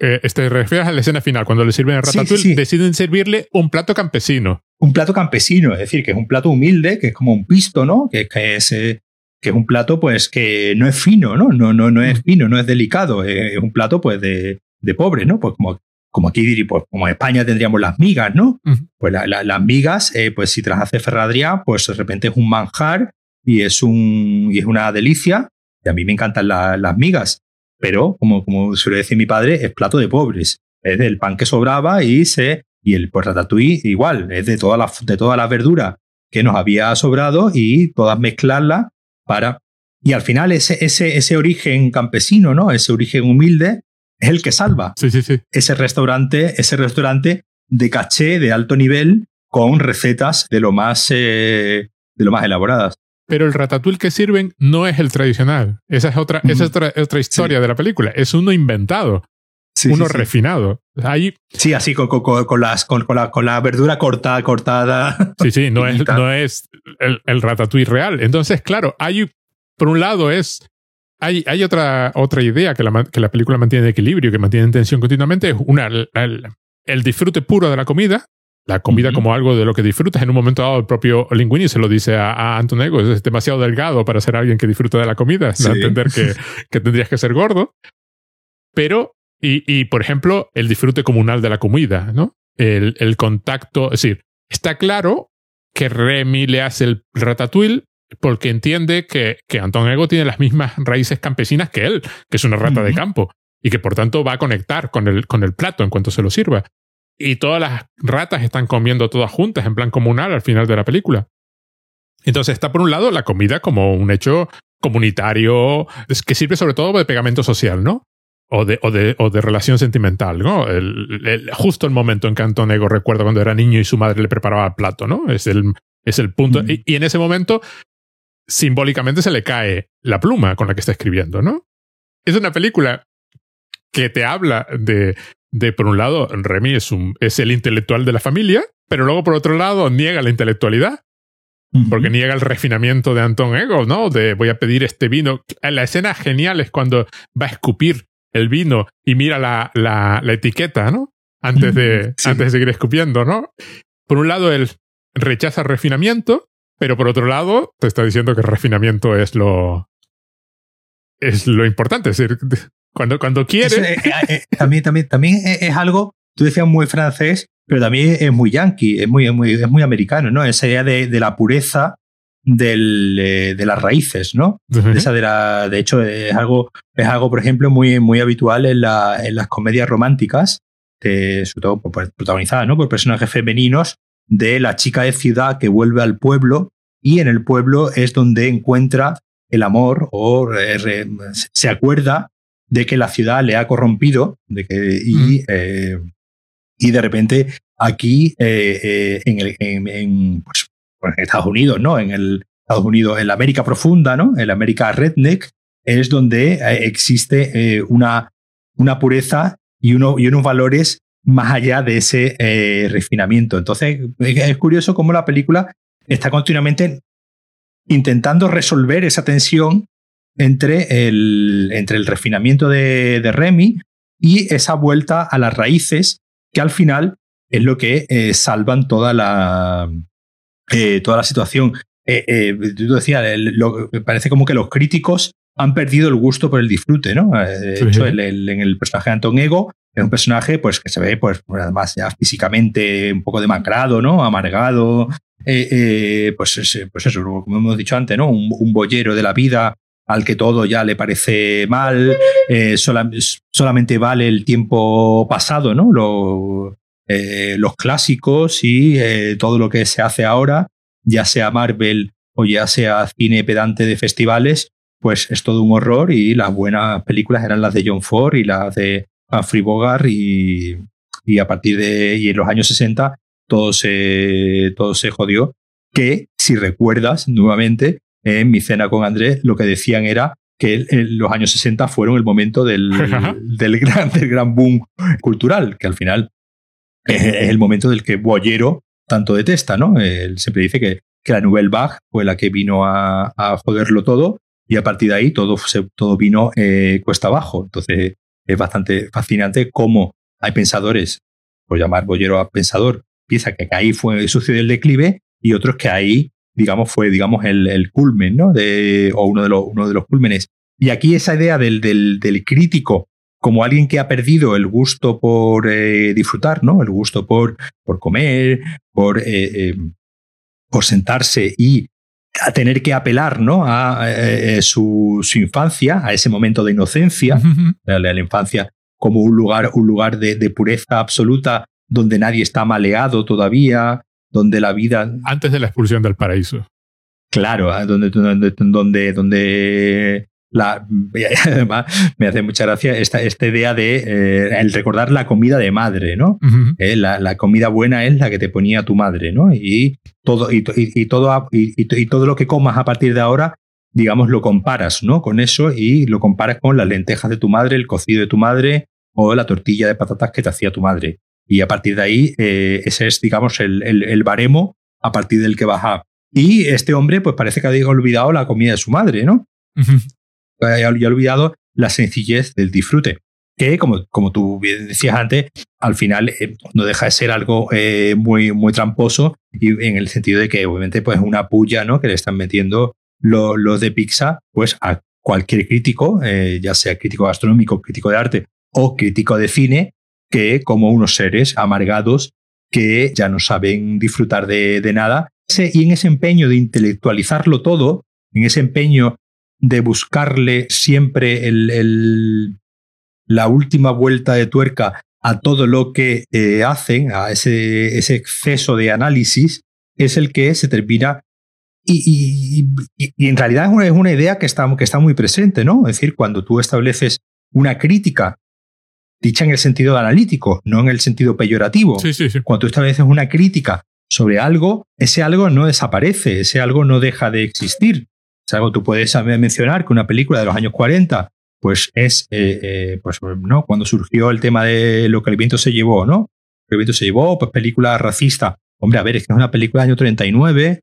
[SPEAKER 1] este, refieres a la escena final, cuando le sirven a Ratatouille, deciden servirle un plato campesino.
[SPEAKER 2] Un plato campesino, es decir, que es un plato humilde, que es como un pisto, ¿no? Que, que es... que es un plato pues que no es fino, ¿no? No, no, no es mm. fino, no es delicado, es un plato pues de, de pobre, ¿no? Pues como como aquí diría, pues como en España tendríamos las migas, ¿no? Pues las migas, eh, pues si te las hace Ferradría, pues de repente es un manjar y es, un, y es una delicia. Y a mí me encantan las migas, pero como, como suele decir mi padre, es plato de pobres. Es del pan que sobraba y se y el pues, ratatouille igual, es de toda la, de toda la verdura que nos había sobrado y todas mezclarlas para... Y al final ese, ese, ese origen campesino, ¿no? Ese origen humilde, es el que salva
[SPEAKER 1] sí, sí, sí.
[SPEAKER 2] ese restaurante, ese restaurante de caché de alto nivel con recetas de lo más, eh, de lo más elaboradas.
[SPEAKER 1] Pero el ratatouille que sirven no es el tradicional. Esa es otra, esa es otra, otra historia de la película. Es uno inventado. uno refinado. Ahí,
[SPEAKER 2] sí, así con, con, las, con, la, con la verdura cortada, cortada.
[SPEAKER 1] Sí, sí, no es, no es el, el ratatouille real. Entonces, claro, hay, por un lado es hay, hay otra, otra idea que la, que la película mantiene de equilibrio, que mantiene en tensión continuamente, es una, el, disfrute puro de la comida, la comida como algo de lo que disfrutas. En un momento dado, el propio Linguini se lo dice a, a Antonego, es demasiado delgado para ser alguien que disfruta de la comida, sí. entender que, que, tendrías que ser gordo. Pero, y, y, por ejemplo, el disfrute comunal de la comida, ¿no? El, el contacto, es decir, está claro que Remy le hace el ratatouille porque entiende que, que Anton Ego tiene las mismas raíces campesinas que él, que es una rata de campo, y que por tanto va a conectar con el, con el plato en cuanto se lo sirva. Y todas las ratas están comiendo todas juntas, en plan comunal, al final de la película. Entonces está por un lado la comida como un hecho comunitario, que sirve sobre todo de pegamento social, ¿no? O de, o de, o de relación sentimental, ¿no? El, justo el momento en que Anton Ego recuerda cuando era niño y su madre le preparaba el plato, ¿no? Es el, es el punto. y, y, en ese momento simbólicamente se le cae la pluma con la que está escribiendo, ¿no? Es una película que te habla de, de por un lado, Remy es, un, es el intelectual de la familia, pero luego por otro lado niega la intelectualidad. Porque niega el refinamiento de Anton Ego, ¿no? De voy a pedir este vino. La escena genial es cuando va a escupir el vino y mira la, la, la etiqueta, ¿no? Antes de, sí. antes de seguir escupiendo, ¿no? Por un lado, él rechaza el refinamiento pero por otro lado, te está diciendo que el refinamiento es lo. es lo importante. Es decir, cuando, cuando quiere.
[SPEAKER 2] Eh, eh, eh, también, también, también es algo, tú decías muy francés, pero también es muy yankee, es muy, muy, es muy americano, ¿no? Esa idea de, de la pureza del, eh, de las raíces, ¿no? Uh -huh. Esa de, la, de hecho, es algo, es algo, por ejemplo, muy, muy habitual en, la, en las comedias románticas, de, sobre todo protagonizadas ¿no? por personajes femeninos, de la chica de ciudad que vuelve al pueblo y en el pueblo es donde encuentra el amor o eh, se acuerda de que la ciudad le ha corrompido de que, y, mm. eh, y de repente aquí eh, eh en, el, en, en, pues, en, Estados Unidos, ¿no? En el Estados Unidos, en la América profunda, ¿no? En la América redneck, es donde existe una, una pureza y, uno, y unos valores más allá de ese eh, refinamiento. Entonces, es curioso cómo la película está continuamente intentando resolver esa tensión entre el, entre el refinamiento de, de Remy y esa vuelta a las raíces, que al final es lo que eh, salvan toda la, eh, toda la situación. Eh, eh tú decías, lo, parece como que los críticos han perdido el gusto por el disfrute, ¿no? De sí. hecho, el, el, en el personaje de Anton Ego es un personaje pues que se ve pues además ya físicamente un poco demacrado, ¿no? Amargado, pues, pues eso, como hemos dicho antes, ¿no? Un, un, bollero de la vida al que todo ya le parece mal, eh, sola, solamente vale el tiempo pasado, ¿no? Eh, los clásicos y eh, todo lo que se hace ahora, ya sea Marvel o ya sea cine pedante de festivales, pues es todo un horror y las buenas películas eran las de John Ford y las de Humphrey Bogart y, y a partir de y en los años 60 todo se, todo se jodió. Que, si recuerdas nuevamente, en mi cena con Andrés, lo que decían era que los años 60 fueron el momento del, del, gran, del gran boom cultural, que al final es el momento del que Boyero tanto detesta, ¿no? Él siempre dice que, que la Nouvelle Vague fue la que vino a, a, joderlo todo y a partir de ahí todo, se, todo vino eh, cuesta abajo. Entonces es bastante fascinante cómo hay pensadores, por llamar Boyero a pensador, piensa que ahí fue sucedió el declive y otros que ahí, digamos, fue, digamos, el, el culmen, ¿no? De, o uno de, los, uno de los cúlmenes. Y aquí esa idea del, del, del crítico como alguien que ha perdido el gusto por eh, disfrutar, ¿no? El gusto por, por comer, por, eh, eh, por sentarse y a tener que apelar ¿no? a eh, su, su, infancia, a ese momento de inocencia, uh -huh. a la infancia como un lugar, un lugar de, de, pureza absoluta donde nadie está maleado todavía, donde la vida...
[SPEAKER 1] Antes de la expulsión del paraíso.
[SPEAKER 2] Claro, donde, donde, donde, donde la, además me hace mucha gracia esta, esta idea de eh, el recordar la comida de madre, ¿no? Uh -huh. eh, la, la, comida buena es la que te ponía tu madre, ¿no? Y todo, y, y, y todo, y, y, todo lo que comas a partir de ahora, digamos, lo comparas, ¿no? Con eso y lo comparas con las lentejas de tu madre, el cocido de tu madre o la tortilla de patatas que te hacía tu madre. Y a partir de ahí, eh, ese es, digamos, el, el, el, baremo a partir del que baja. Y este hombre, pues parece que ha olvidado la comida de su madre, ¿no? Uh -huh. haya olvidado la sencillez del disfrute que, como, como tú bien decías antes, al final eh, no deja de ser algo eh, muy, muy tramposo y en el sentido de que obviamente pues una puya ¿no? que le están metiendo los de Pixar pues a cualquier crítico, eh, ya sea crítico gastronómico, crítico de arte o crítico de cine, que como unos seres amargados que ya no saben disfrutar de, nada. Y en ese empeño de intelectualizarlo todo, en ese empeño de buscarle siempre el, la última vuelta de tuerca a todo lo que eh, hacen, a ese, ese, exceso de análisis, es el que se termina. Y, en realidad es una, es una, idea que está, que está muy presente, ¿no? Es decir, cuando tú estableces una crítica, dicha en el sentido analítico, no en el sentido peyorativo, cuando tú estableces una crítica sobre algo, ese algo no desaparece, ese algo no deja de existir. Es algo, tú puedes mencionar que una película de los años 40 pues es, eh, eh, pues, ¿no? Cuando surgió el tema de lo que el viento se llevó, ¿no? el viento se llevó, pues película racista. Hombre, a ver, es que es una película del año 39,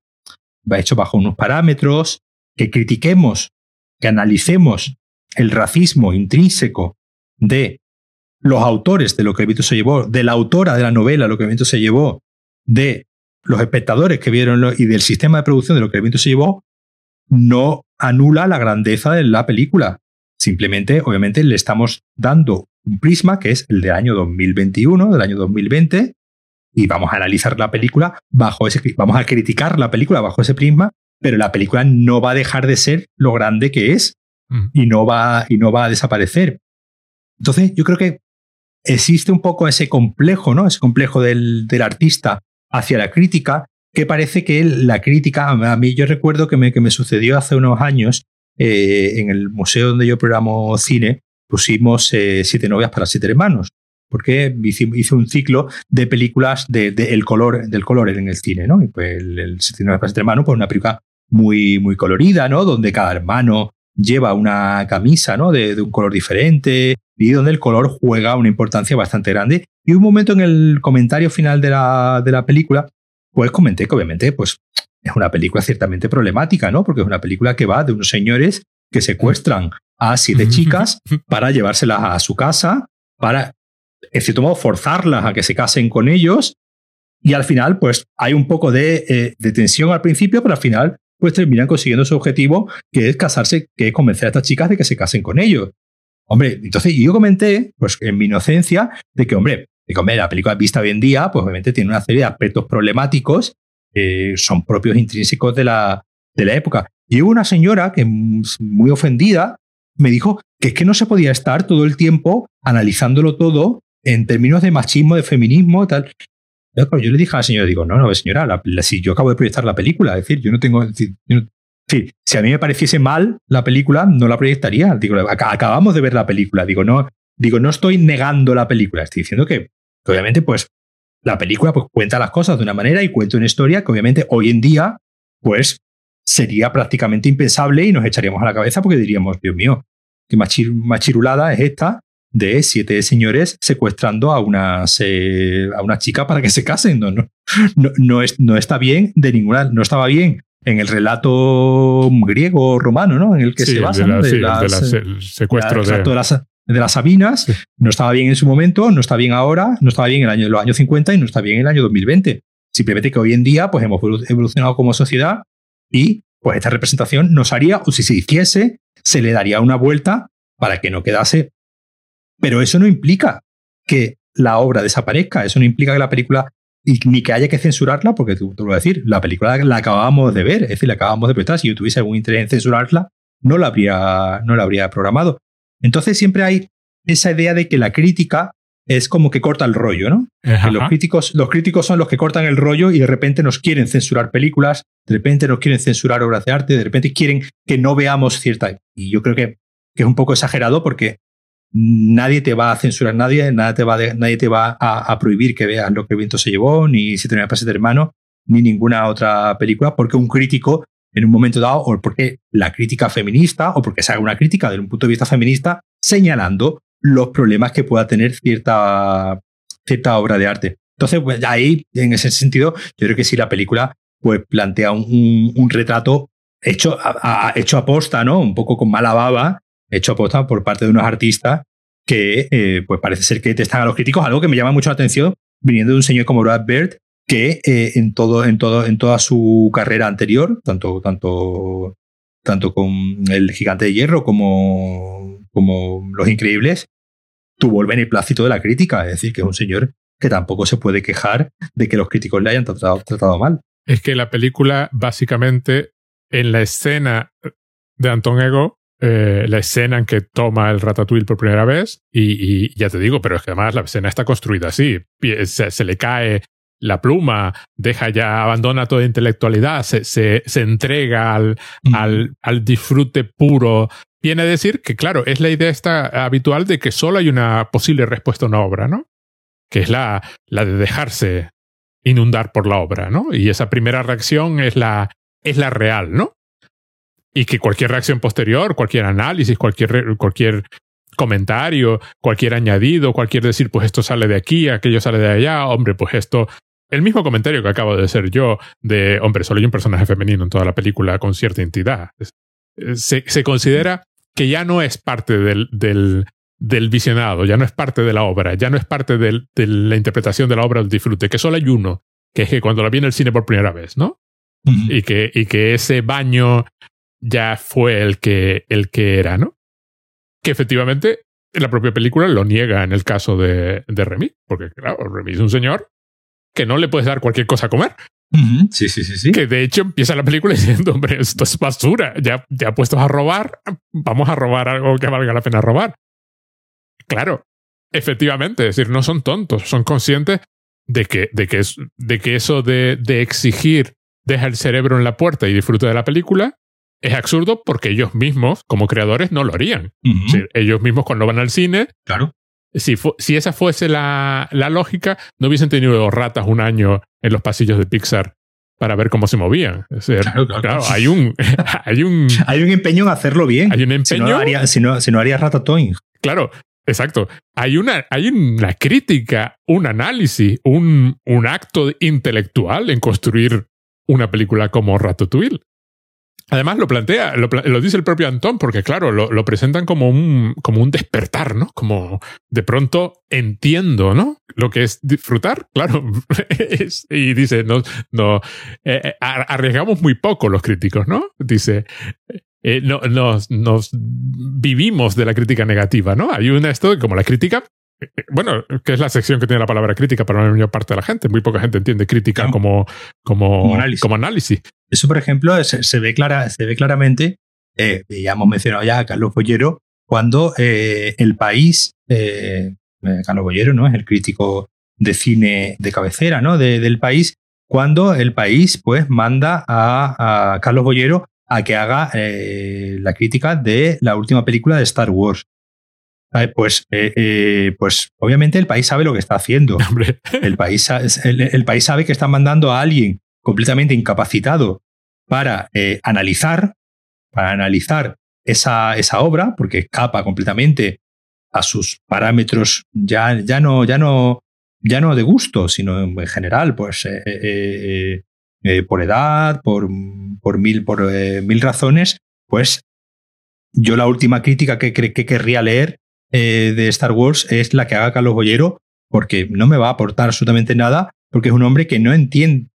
[SPEAKER 2] va hecho bajo unos parámetros, que critiquemos, que analicemos el racismo intrínseco de los autores de lo que el viento se llevó, de la autora de la novela lo que el viento se llevó, de los espectadores que vieron y del sistema de producción de lo que el viento se llevó, no anula la grandeza de la película. Simplemente, obviamente, le estamos dando un prisma que es el del año 2021, del año 2020, y vamos a analizar la película bajo ese, vamos a criticar la película bajo ese prisma, pero la película no va a dejar de ser lo grande que es mm. y no va, y no va a desaparecer. Entonces, yo creo que existe un poco ese complejo, ¿no? Ese complejo del, del artista hacia la crítica, que parece que la crítica, a mí yo recuerdo que me, que me sucedió hace unos años eh, en el museo donde yo programo cine, pusimos eh, Siete novias para siete hermanos, porque hice, un ciclo de películas de, el color, del color en el cine, ¿no? Y pues el, Siete novias para siete hermanos, pues una película muy, muy colorida, ¿no? Donde cada hermano lleva una camisa, ¿no? De, un color diferente y donde el color juega una importancia bastante grande. Y un momento en el comentario final de la, de la película, pues comenté que obviamente, pues es una película ciertamente problemática, ¿no? Porque es una película que va de unos señores que secuestran a siete chicas para llevárselas a su casa, para, en cierto modo, forzarlas a que se casen con ellos. Y al final, pues hay un poco de, eh, tensión al principio, pero al final, pues terminan consiguiendo su objetivo, que es casarse, que es convencer a estas chicas de que se casen con ellos. Hombre, entonces yo comenté, pues en mi inocencia, de que, hombre, de que, la película vista hoy en día, pues obviamente tiene una serie de aspectos problemáticos son propios intrínsecos de la, de la época. Y hubo una señora que, muy ofendida, me dijo que es que no se podía estar todo el tiempo analizándolo todo en términos de machismo, de feminismo, tal. Yo le dije a la señora, digo, no, no, señora, si yo acabo de proyectar la película, es decir, yo no tengo... si a mí me pareciese mal la película, no la proyectaría. Digo, acabamos de ver la película. Digo, no, digo, no estoy negando la película. Estoy diciendo que, obviamente, pues, la película pues, cuenta las cosas de una manera y cuenta una historia que obviamente hoy en día pues sería prácticamente impensable y nos echaríamos a la cabeza porque diríamos, Dios mío, qué machirulada es esta de siete señores secuestrando a unas, a una chica para que se casen. No, no, no, es, no está bien de ninguna, no estaba bien en el relato griego romano, ¿no? En el que se basa
[SPEAKER 1] de, las, el secuestro de,
[SPEAKER 2] de las Sabinas, no estaba bien en su momento, no está bien ahora, no estaba bien en el año, los años 50 y no está bien en el año 2020. Simplemente que hoy en día pues hemos evolucionado como sociedad y pues esta representación nos haría, o si se hiciese, se le daría una vuelta para que no quedase. Pero eso no implica que la obra desaparezca, eso no implica que la película ni que haya que censurarla, porque te, lo voy a decir, la película la acabamos de ver, es decir, la acabamos de prestar. Si yo tuviese algún interés en censurarla, no la habría, no la habría programado. Entonces siempre hay esa idea de que la crítica es como que corta el rollo, ¿no? los críticos, los críticos son los que cortan el rollo y de repente nos quieren censurar películas, de repente nos quieren censurar obras de arte, de repente quieren que no veamos cierta. Y yo creo que, es un poco exagerado porque nadie te va a censurar nadie, nadie te va, nadie te va a, prohibir que veas lo que el viento se llevó, ni si tenía pase de hermano, ni ninguna otra película, porque un crítico en un momento dado, o porque la crítica feminista, o porque se haga una crítica desde un punto de vista feminista, señalando los problemas que pueda tener cierta, cierta obra de arte. Entonces, pues, ahí, en ese sentido, yo creo que sí la película pues, plantea un, retrato hecho a, hecho a posta, ¿no? Un poco con mala baba hecho aposta por parte de unos artistas que eh, pues parece ser que testan a los críticos, algo que me llama mucho la atención viniendo de un señor como Brad Bird, que eh, en, todo, en, todo, en toda su carrera anterior, tanto, tanto, tanto con el gigante de hierro como, como Los Increíbles, tuvo el beneplácito de la crítica. Es decir, que es un señor que tampoco se puede quejar de que los críticos le hayan tratado, tratado mal.
[SPEAKER 1] Es que la película, básicamente, en la escena de Anton Ego, eh, la escena en que toma el Ratatouille por primera vez, y, ya te digo, pero es que además la escena está construida así. Se, le cae la pluma, deja ya, abandona toda intelectualidad, se, se, se entrega al, al, al, disfrute puro. Viene a decir que, claro, es la idea esta habitual de que solo hay una posible respuesta a una obra, ¿no? Que es la, la de dejarse inundar por la obra, ¿no? Y esa primera reacción es la, es la real, ¿no? Y que cualquier reacción posterior, cualquier análisis, cualquier, cualquier comentario, cualquier añadido, cualquier decir, pues esto sale de aquí, aquello sale de allá, hombre, pues esto el mismo comentario que acabo de hacer yo de, hombre, solo hay un personaje femenino en toda la película con cierta entidad. Se, se considera que ya no es parte del, del, del, visionado, ya no es parte de la obra, ya no es parte del, de la interpretación de la obra del disfrute, que solo hay uno, que es que cuando la vi en el cine por primera vez, ¿no? y, que, y que ese baño ya fue el que, el que era, ¿no? Que efectivamente la propia película lo niega en el caso de, de Remy, porque claro, Remy es un señor que no le puedes dar cualquier cosa a comer.
[SPEAKER 2] Sí, sí, sí, sí.
[SPEAKER 1] Que de hecho empieza la película diciendo, hombre, esto es basura, ya, ya puestos a robar, vamos a robar algo que valga la pena robar. Claro, efectivamente, es decir, no son tontos, son conscientes de que, de que, es, de que eso de, de exigir deja el cerebro en la puerta y disfruta de la película es absurdo porque ellos mismos, como creadores, no lo harían. ellos mismos cuando van al cine,
[SPEAKER 2] claro.
[SPEAKER 1] Si, si esa fuese la, la, lógica, no hubiesen tenido ratas un año en los pasillos de Pixar para ver cómo se movían. claro, claro, hay un, hay un.
[SPEAKER 2] Hay un empeño en hacerlo bien.
[SPEAKER 1] Hay un empeño. Si no
[SPEAKER 2] haría, si no, si no haría Ratatouille.
[SPEAKER 1] Claro, exacto. Hay una, hay una crítica, un análisis, un, un acto intelectual en construir una película como Ratatouille. Además lo plantea, lo, dice el propio Antón, porque claro, lo, presentan como un, como un despertar, ¿no? Como de pronto entiendo, ¿no? Lo que es disfrutar, claro. y dice, no, no, eh, eh, arriesgamos muy poco los críticos, ¿no? Dice, eh, no, nos, nos vivimos de la crítica negativa, ¿no? Hay una esto como la crítica bueno, que es la sección que tiene la palabra crítica para la mayor parte de la gente. Muy poca gente entiende crítica como, como, como, análisis.
[SPEAKER 2] Eso, por ejemplo, se, ve, clara, se ve claramente, eh, ya hemos mencionado ya a Carlos Bollero, cuando eh, el país, eh, Carlos Bollero, ¿no? Es el crítico de cine de cabecera, ¿no? del país, cuando el país, pues, manda a, a Carlos Bollero a que haga la crítica de la última película de Star Wars. Pues, eh, eh, pues obviamente el país sabe lo que está haciendo. El país, el, país sabe que está mandando a alguien completamente incapacitado para eh, analizar, para analizar esa, esa, obra, porque escapa completamente a sus parámetros ya, ya, no, ya, no, ya no de gusto, sino en general, pues por edad, por, por, mil, por mil razones, pues yo la última crítica que, que querría leer eh, de Star Wars es la que haga Carlos Bollero, porque no me va a aportar absolutamente nada, porque es un hombre que no entiende.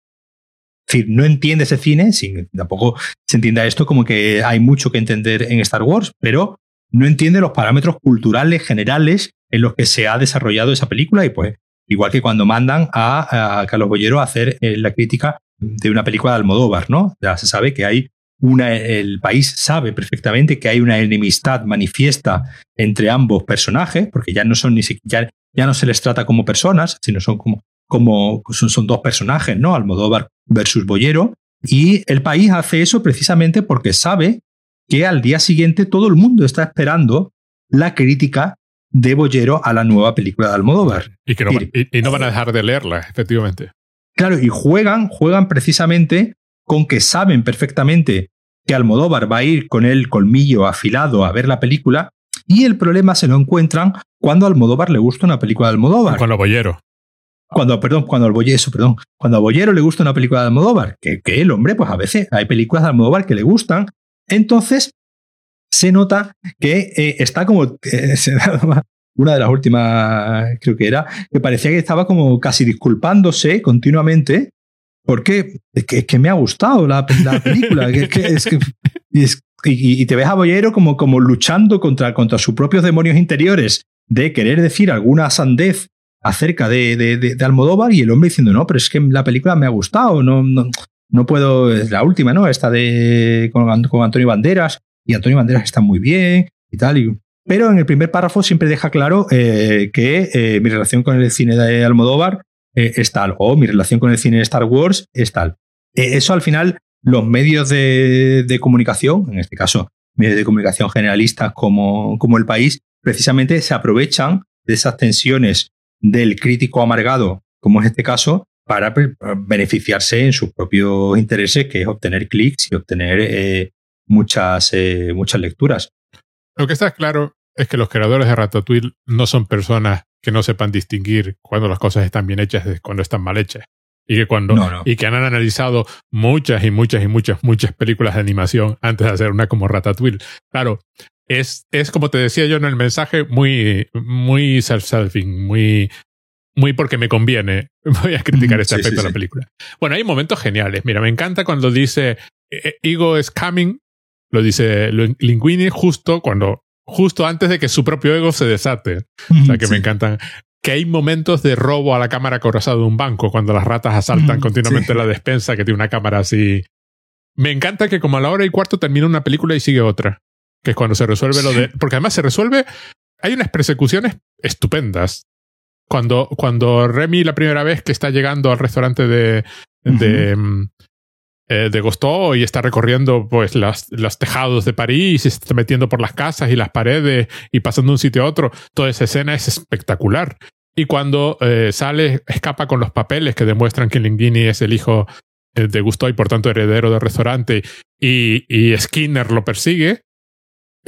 [SPEAKER 2] decir, no entiende ese cine, sin, tampoco se entienda esto como que hay mucho que entender en Star Wars, pero no entiende los parámetros culturales generales en los que se ha desarrollado esa película y pues igual que cuando mandan a, Carlos Bollero a hacer eh, la crítica de una película de Almodóvar, ¿no? Ya se sabe que hay el país sabe perfectamente que hay una enemistad manifiesta entre ambos personajes, porque ya no son ni siquiera, ya, no se les trata como personas, sino son como, como son, dos personajes, ¿no? Almodóvar versus Boyero. Y el país hace eso precisamente porque sabe que al día siguiente todo el mundo está esperando la crítica de Boyero a la nueva película de Almodóvar.
[SPEAKER 1] Y, que no, y no van a dejar de leerla, efectivamente.
[SPEAKER 2] Claro, y juegan, juegan precisamente con que saben perfectamente que Almodóvar va a ir con el colmillo afilado a ver la película y el problema se lo encuentran cuando a Almodóvar le gusta una película de Almodóvar.
[SPEAKER 1] Cuando Bollero.
[SPEAKER 2] Cuando, perdón, cuando al Bollero, perdón, cuando a Bollero le gusta una película de Almodóvar, que, que el hombre, pues a veces hay películas de Almodóvar que le gustan, entonces se nota que eh, está como. una de las últimas, creo que era, que parecía que estaba como casi disculpándose continuamente. Porque es que, es que me ha gustado la, película. es que, y, te ves a Boyero como, como luchando contra, contra sus propios demonios interiores de querer decir alguna sandez acerca de, de, Almodóvar y el hombre diciendo, no, pero es que la película me ha gustado, no, no, no puedo, es la última, ¿no? Esta de con, Antonio Banderas, y Antonio Banderas está muy bien y tal. Y, pero en el primer párrafo siempre deja claro eh, que eh, mi relación con el cine de Almodóvar eh, es tal, o mi relación con el cine Star Wars es tal. eso al final, los medios de, comunicación, en este caso, medios de comunicación generalistas como, como el país, precisamente se aprovechan de esas tensiones del crítico amargado, como es este caso, para beneficiarse en sus propios intereses, que es obtener clics y obtener eh, muchas, eh, muchas lecturas.
[SPEAKER 1] Lo que está claro es que los creadores de Ratatouille no son personas que no sepan distinguir cuando las cosas están bien hechas de cuando están mal hechas. Y que cuando y que han analizado muchas y muchas y muchas muchas películas de animación antes de hacer una como Ratatouille. Claro, es, es como te decía yo en el mensaje, muy, muy self-serving, muy, muy porque me conviene. Voy a criticar este aspecto de la película. Bueno, hay momentos geniales. Mira, me encanta cuando dice eh, Ego is coming, lo dice Linguini justo cuando, justo antes de que su propio ego se desate. O sea, que me encantan. Que hay momentos de robo a la cámara acorazada de un banco cuando las ratas asaltan continuamente la despensa que tiene una cámara así. Me encanta que como a la hora y cuarto termina una película y sigue otra que es cuando se resuelve lo de... Porque además se resuelve... Hay unas persecuciones estupendas. Cuando, cuando Remy la primera vez que está llegando al restaurante de, de, eh, de Gusteau y está recorriendo pues las, los tejados de París y se está metiendo por las casas y las paredes y pasando de un sitio a otro, toda esa escena es espectacular. Y cuando eh, sale, escapa con los papeles que demuestran que Linguini es el hijo eh, de Gusteau y por tanto heredero del restaurante y, y Skinner lo persigue,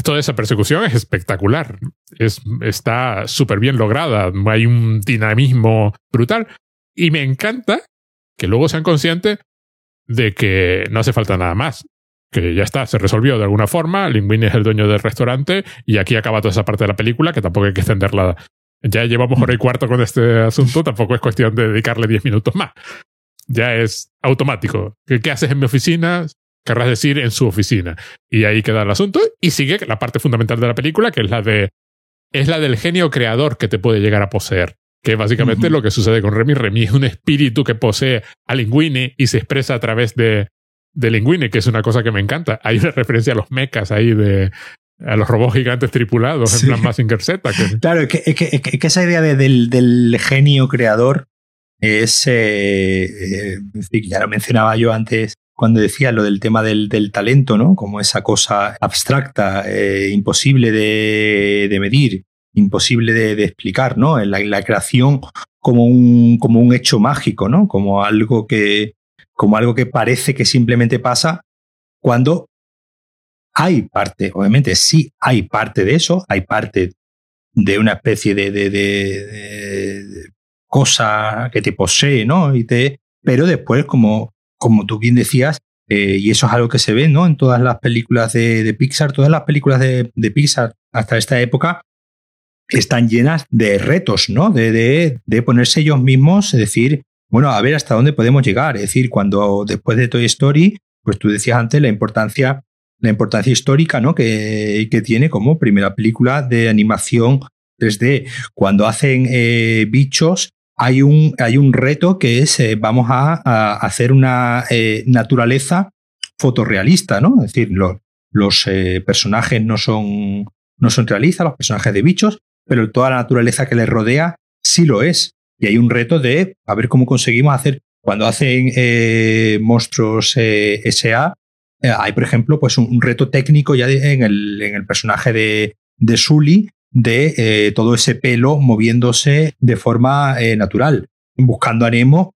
[SPEAKER 1] toda esa persecución es espectacular. Es, está súper bien lograda. Hay un dinamismo brutal. Y me encanta que luego sean conscientes de que no hace falta nada más. Que ya está, se resolvió de alguna forma. Linguini es el dueño del restaurante y aquí acaba toda esa parte de la película que tampoco hay que extenderla. Ya llevamos hora y cuarto con este asunto, tampoco es cuestión de dedicarle diez minutos más. Ya es automático. ¿Qué haces en mi oficina? querrás decir en su oficina. Y ahí queda el asunto y sigue la parte fundamental de la película, que es la de es la del genio creador que te puede llegar a poseer. Que básicamente lo que sucede con Remy. Remy es un espíritu que posee a Linguini y se expresa a través de, de Linguini, que es una cosa que me encanta. Hay una referencia a los mechas ahí de, a los robots gigantes tripulados, en plan Mazinger Z.
[SPEAKER 2] Claro, es que, es que, esa idea del, del, genio creador es, eh, eh, ya lo mencionaba yo antes, cuando decía lo del tema del, talento, ¿no? Como esa cosa abstracta, eh, imposible de, medir, imposible de, explicar, ¿no? La, la, creación como un, como un hecho mágico, ¿no? Como algo que, como algo que parece que simplemente pasa cuando hay parte, obviamente sí hay parte de eso, hay parte de una especie de, de cosa que te posee, ¿no? Y te, pero después, como como tú bien decías, eh, y eso es algo que se ve ¿no? en todas las películas de, Pixar, todas las películas de, Pixar hasta esta época están llenas de retos, ¿no? De, de, ponerse ellos mismos, es decir, bueno, a ver hasta dónde podemos llegar. Es decir, cuando después de Toy Story, pues tú decías antes la importancia, la importancia histórica, ¿no? Que, que tiene como primera película de animación 3D. Cuando hacen eh, bichos, hay un, hay un reto que es eh, vamos a, hacer una eh, naturaleza fotorrealista, ¿no? Es decir, los eh, personajes no son, no son realistas, los personajes de bichos, pero toda la naturaleza que les rodea sí lo es. Y hay un reto de a ver cómo conseguimos hacer, cuando hacen monstruos SA, hay, por ejemplo, pues un, reto técnico ya en, el, en, el, personaje de, de Sully, de eh, todo ese pelo moviéndose de forma eh, natural. Buscando a Nemo,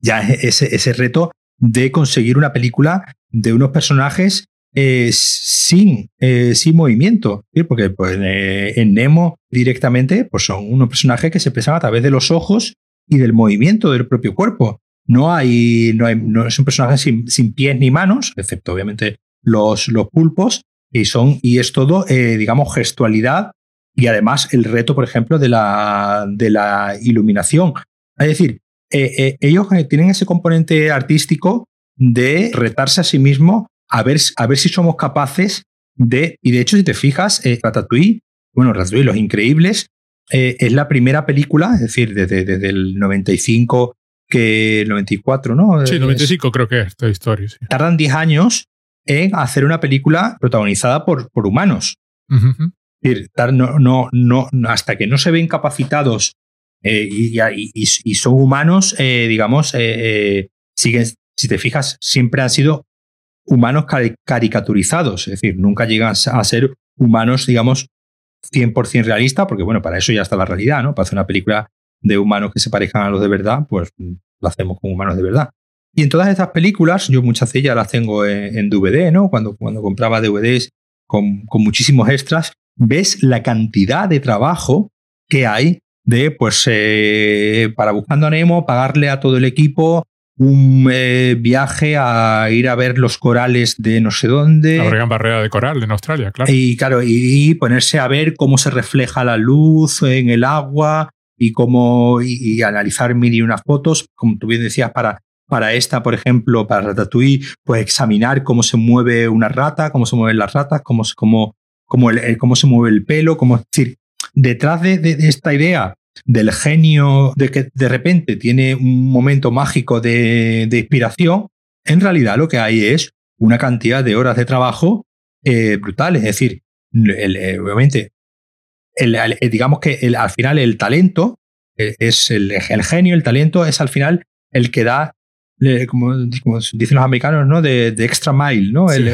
[SPEAKER 2] ya ese, ese reto de conseguir una película de unos personajes eh, sin, sin movimiento. Porque pues, en Nemo directamente pues son unos personajes que se expresan a través de los ojos y del movimiento del propio cuerpo. No hay, no hay, no son personajes sin, sin pies ni manos, excepto obviamente los, los pulpos, Y, son, y es todo, eh, digamos, gestualidad y además el reto, por ejemplo, de la, de la iluminación. Es decir, eh, eh, ellos tienen ese componente artístico de retarse a sí mismo a ver, a ver si somos capaces de, y de hecho, si te fijas, Ratatouille, bueno, Ratatouille, Los Increíbles, es la primera película, es decir, desde, desde el 95 que el 94, ¿no?
[SPEAKER 1] Sí, 95 creo que es esta historia.
[SPEAKER 2] Tardan 10 años en hacer una película protagonizada por, por humanos. no, no, no, hasta que no se ven capacitados eh, y, y, son humanos, eh, digamos, eh, siguen, si te fijas, siempre han sido humanos caricaturizados, es decir, nunca llegan a ser humanos, digamos, 100% realistas, porque bueno, para eso ya está la realidad, ¿no? Para hacer una película de humanos que se parezcan a los de verdad, pues lo hacemos con humanos de verdad. Y en todas estas películas, yo muchas de ellas las tengo en, DVD, ¿no? Cuando, cuando compraba DVDs con, con, muchísimos extras, ves la cantidad de trabajo que hay de, pues, eh, para Buscando a Nemo, pagarle a todo el equipo un eh, viaje a ir a ver los corales de no sé dónde.
[SPEAKER 1] La gran barrera de coral en Australia, claro.
[SPEAKER 2] Y claro, y ponerse a ver cómo se refleja la luz en el agua y cómo y, analizar mil y unas fotos, como tú bien decías, para para esta, por ejemplo, para Ratatouille, pues examinar cómo se mueve una rata, cómo se mueven las ratas, cómo, cómo, cómo, el, cómo se mueve el pelo, cómo, es decir, detrás de, esta idea del genio de que de repente tiene un momento mágico de, inspiración, en realidad lo que hay es una cantidad de horas de trabajo eh, brutal. Es decir, eh, obviamente, digamos que al final el talento eh, es el, genio, el talento es al final el que da como, dicen los americanos, ¿no? De, extra mile, ¿no? el,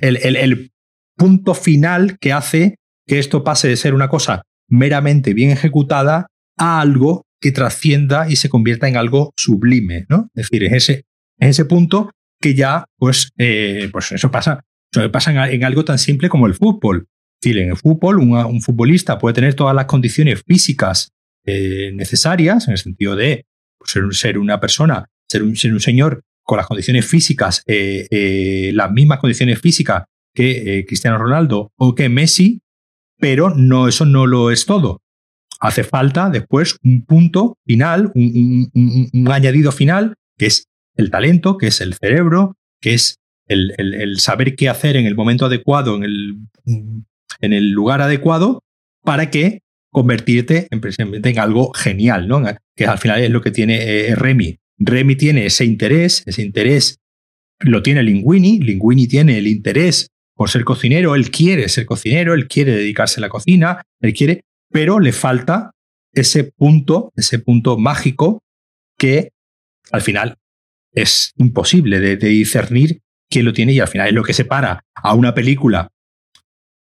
[SPEAKER 2] el, punto final que hace que esto pase de ser una cosa meramente bien ejecutada a algo que trascienda y se convierta en algo sublime, ¿no? Es decir, es ese, ese punto que ya, pues, eh, pues eso pasa, eso pasa en, algo tan simple como el fútbol. Es decir, en el fútbol, un futbolista puede tener todas las condiciones físicas eh, necesarias, en el sentido de pues, ser, una persona ser un, señor con las condiciones físicas, eh, las mismas condiciones físicas que Cristiano Ronaldo o que Messi, pero no, eso no lo es todo. Hace falta después un punto final, un, añadido final, que es el talento, que es el cerebro, que es el, saber qué hacer en el momento adecuado, en el, lugar adecuado, para que convertirte en, en algo genial, ¿no? Que al final es lo que tiene Remy. Remy tiene ese interés, ese interés lo tiene Linguini, Linguini tiene el interés por ser cocinero, él quiere ser cocinero, él quiere dedicarse a la cocina, él quiere, pero le falta ese punto, ese punto mágico que al final es imposible de, discernir quién lo tiene y al final es lo que separa a una película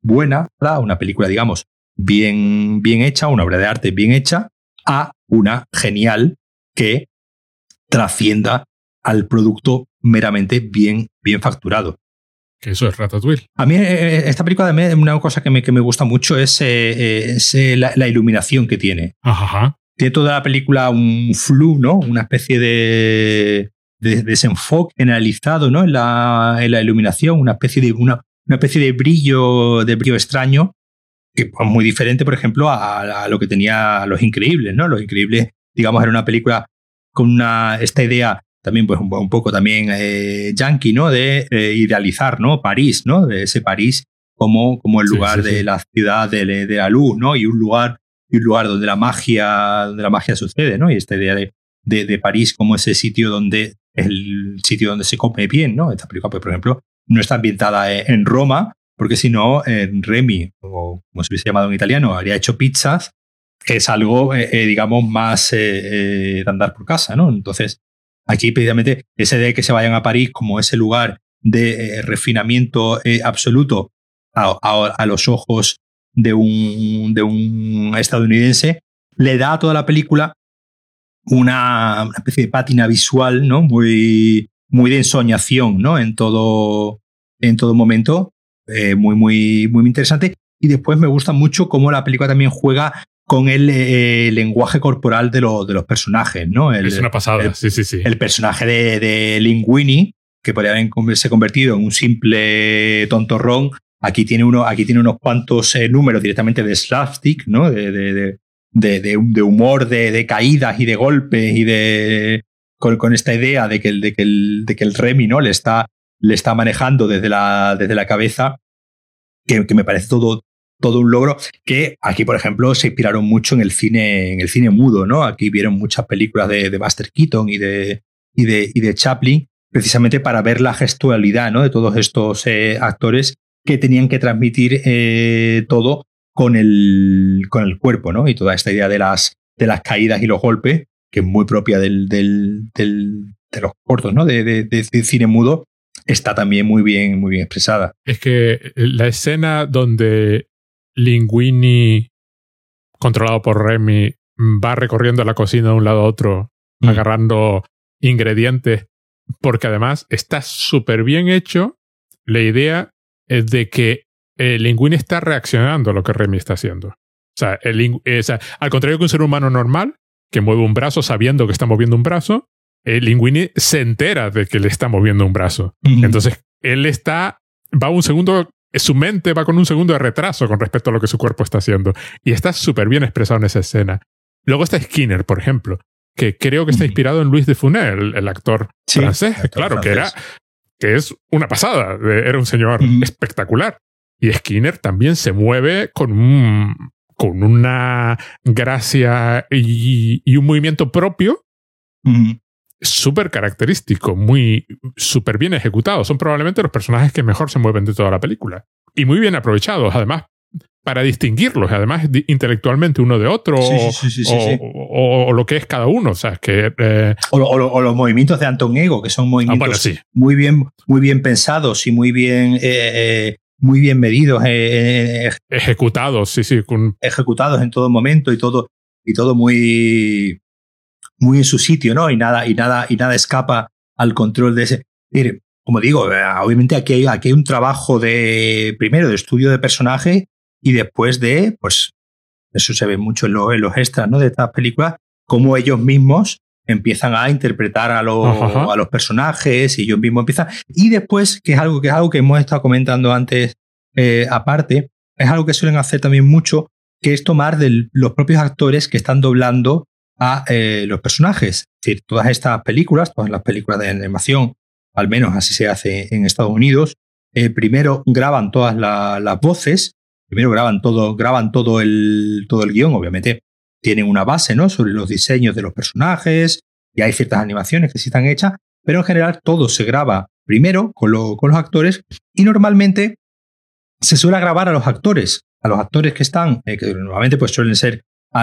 [SPEAKER 2] buena, a una película, digamos, bien, bien hecha, una obra de arte bien hecha, a una genial que trascienda al producto meramente bien, bien facturado.
[SPEAKER 1] Que eso es Ratatouille.
[SPEAKER 2] A mí eh, eh, esta película de una cosa que me, que me gusta mucho es, eh, la, iluminación que tiene.
[SPEAKER 1] Ajá.
[SPEAKER 2] Tiene toda la película un flu, ¿no? Una especie de, desenfoque generalizado ¿no? en, la, en la iluminación, una especie de, una, una especie de brillo, de brillo extraño, que es muy diferente, por ejemplo, a, a, lo que tenía Los Increíbles, ¿no? Los Increíbles, digamos, era una película con una, esta idea también pues un, poco también eh, yankee, ¿no? De eh, idealizar, ¿no? París, ¿no? De ese París como, como el lugar de la ciudad de, la luz, ¿no? Y un lugar, y un lugar donde la magia, donde la magia sucede, ¿no? Y esta idea de, de, París como ese sitio donde el sitio donde se come bien, ¿no? Esta película, pues, por ejemplo, no está ambientada en Roma, porque si no, en Remy, o como se hubiese llamado en italiano, habría hecho pizzas es algo, eh, eh, digamos, más eh, de andar por casa, ¿no? Entonces, aquí precisamente ese de que se vayan a París como ese lugar de refinamiento absoluto a, los ojos de un, de un estadounidense, le da a toda la película una, especie de pátina visual, ¿no? Muy, muy de ensoñación, ¿no? En todo, en todo momento. muy, muy, muy interesante. Y después me gusta mucho cómo la película también juega con el, eh, lenguaje corporal de, de, los personajes, ¿no? El,
[SPEAKER 1] es una pasada,
[SPEAKER 2] el,
[SPEAKER 1] sí, sí, sí.
[SPEAKER 2] El personaje de, de Linguini, que podría haberse convertido en un simple tontorrón, Aquí tiene, uno, aquí tiene unos cuantos eh, números directamente de slapstick, ¿no? De, de, de, de humor, de, caídas y de golpes y de. Con, con, esta idea de que el, de que el, de que el Remy, ¿no? Le está, le está manejando desde la, desde la cabeza, que, que me parece todo, todo un logro que aquí, por ejemplo, se inspiraron mucho en el cine, en el cine mudo, ¿no? Aquí vieron muchas películas de, de Buster Keaton y de, y de, y de Chaplin, precisamente para ver la gestualidad, ¿no? De todos estos eh, actores que tenían que transmitir eh, todo con el, con el cuerpo, ¿no? Y toda esta idea de las, de las caídas y los golpes, que es muy propia del, del, de los cortos, ¿no? De, de, cine mudo, está también muy bien, muy bien expresada.
[SPEAKER 1] Es que la escena donde Linguini, controlado por Remy, va recorriendo la cocina de un lado a otro, mm. agarrando ingredientes, porque además está súper bien hecho la idea es de que el Linguini está reaccionando a lo que Remy está haciendo. O sea, el, al contrario que un ser humano normal, que mueve un brazo sabiendo que está moviendo un brazo, el Linguini se entera de que le está moviendo un brazo. Entonces, él está, va un segundo, su mente va con un segundo de retraso con respecto a lo que su cuerpo está haciendo. Y está súper bien expresado en esa escena. Luego está Skinner, por ejemplo, que creo que está inspirado en Luis de Funel, el, actor francés, claro, que era que es una pasada. Era un señor espectacular. Y Skinner también se mueve con un, con una gracia y, un movimiento propio súper característico, muy súper bien ejecutado. Son probablemente los personajes que mejor se mueven de toda la película. Y muy bien aprovechados, además, para distinguirlos, además intelectualmente uno de otro, o, lo que es cada uno. O, sea, que, eh,
[SPEAKER 2] o, los movimientos de Anton Ego, que son movimientos ah, muy, bien, muy bien pensados y muy bien, eh, eh, muy bien medidos.
[SPEAKER 1] ejecutados, sí, sí.
[SPEAKER 2] Ejecutados en todo momento y todo, y todo muy, muy en su sitio, ¿no? Y nada, y nada, y nada escapa al control de ese. como digo, obviamente aquí hay, aquí hay un trabajo de, primero, de estudio de personaje y después de, pues, eso se ve mucho en, los extras ¿no? de estas películas, cómo ellos mismos empiezan a interpretar a los, a los personajes y ellos mismos empiezan. Y después, que es algo que, es algo que hemos estado comentando antes eh, aparte, es algo que suelen hacer también mucho, que es tomar de los propios actores que están doblando a eh, los personajes. Es decir, todas estas películas, todas las películas de animación, al menos así se hace en Estados Unidos, eh, primero graban todas las voces primero graban todo, graban todo el, todo el guion, obviamente tienen una base, ¿no? Sobre los diseños de los personajes, y hay ciertas animaciones que sí están hechas, pero en general todo se graba primero con, los actores y normalmente se suele grabar a los actores, a los actores que están, eh, que normalmente pues suelen ser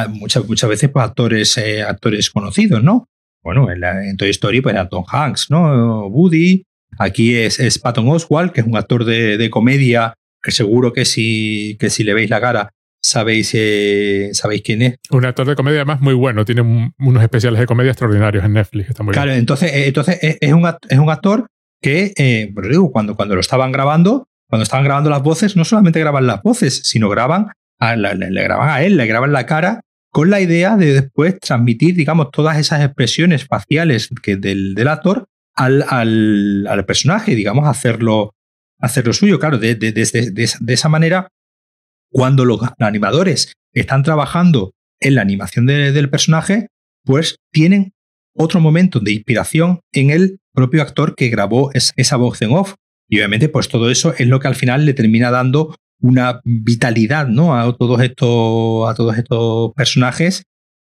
[SPEAKER 2] muchas, muchas veces pues, actores, eh, actores conocidos, ¿no? Bueno, en, Toy Story pues era Tom Hanks, ¿no? Woody, aquí es, es Patton Oswald, que es un actor de, de comedia que seguro que si, que si le veis la cara sabéis, eh, sabéis quién es.
[SPEAKER 1] Un actor de comedia además muy bueno, tiene unos especiales de comedia extraordinarios en Netflix. Está muy
[SPEAKER 2] claro, entonces, eh, entonces eh, es, un, es un actor que, eh, digo, cuando, cuando lo estaban grabando, cuando estaban grabando las voces, no solamente graban las voces, sino graban le, graban a él, le graban la cara con la idea de después transmitir, digamos, todas esas expresiones faciales que del, del actor al, al, al personaje, digamos, hacerlo, hacer lo suyo. Claro, de, de, esa manera, cuando los animadores están trabajando en la animación del personaje, pues tienen otro momento de inspiración en el propio actor que grabó esa voz en off. Y obviamente, pues todo eso es lo que al final le termina dando una vitalidad ¿no? a, todos estos, a todos estos personajes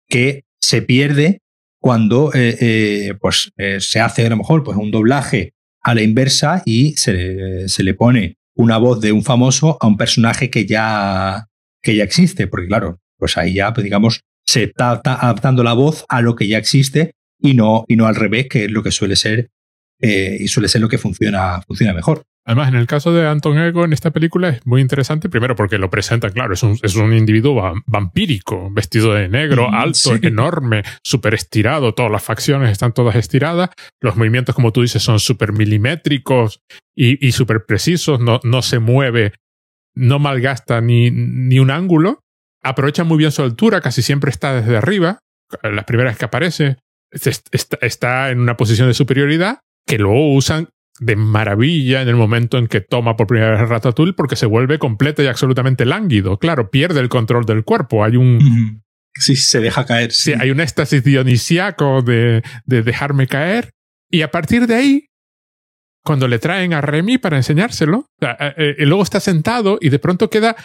[SPEAKER 2] que se pierde cuando eh, eh, pues, eh, se hace a lo mejor pues, un doblaje a la inversa y se, se, le pone una voz de un famoso a un personaje que ya, que ya existe, porque claro, pues ahí ya, pues digamos, se está adaptando la voz a lo que ya existe y no, y no al revés, que es lo que suele ser y suele ser lo que funciona, funciona mejor.
[SPEAKER 1] Además, en el caso de Anton Ego en esta película es muy interesante, primero porque lo presenta, claro, es un, es un individuo vampírico, vestido de negro, mm, alto, enorme, súper estirado, todas las facciones están todas estiradas, los movimientos, como tú dices, son súper milimétricos y, y súper precisos, no, no se mueve, no malgasta ni, ni un ángulo, aprovecha muy bien su altura, casi siempre está desde arriba, las primeras que aparece, está en una posición de superioridad que luego usan de maravilla en el momento en que toma por primera vez Ratatouille porque se vuelve completo y absolutamente lánguido. Claro, pierde el control del cuerpo. Hay un...
[SPEAKER 2] Sí, se deja caer.
[SPEAKER 1] Sí, hay un éxtasis dionisiaco de, de dejarme caer. Y a partir de ahí, cuando le traen a Remy para enseñárselo, eh, y luego está sentado y de pronto queda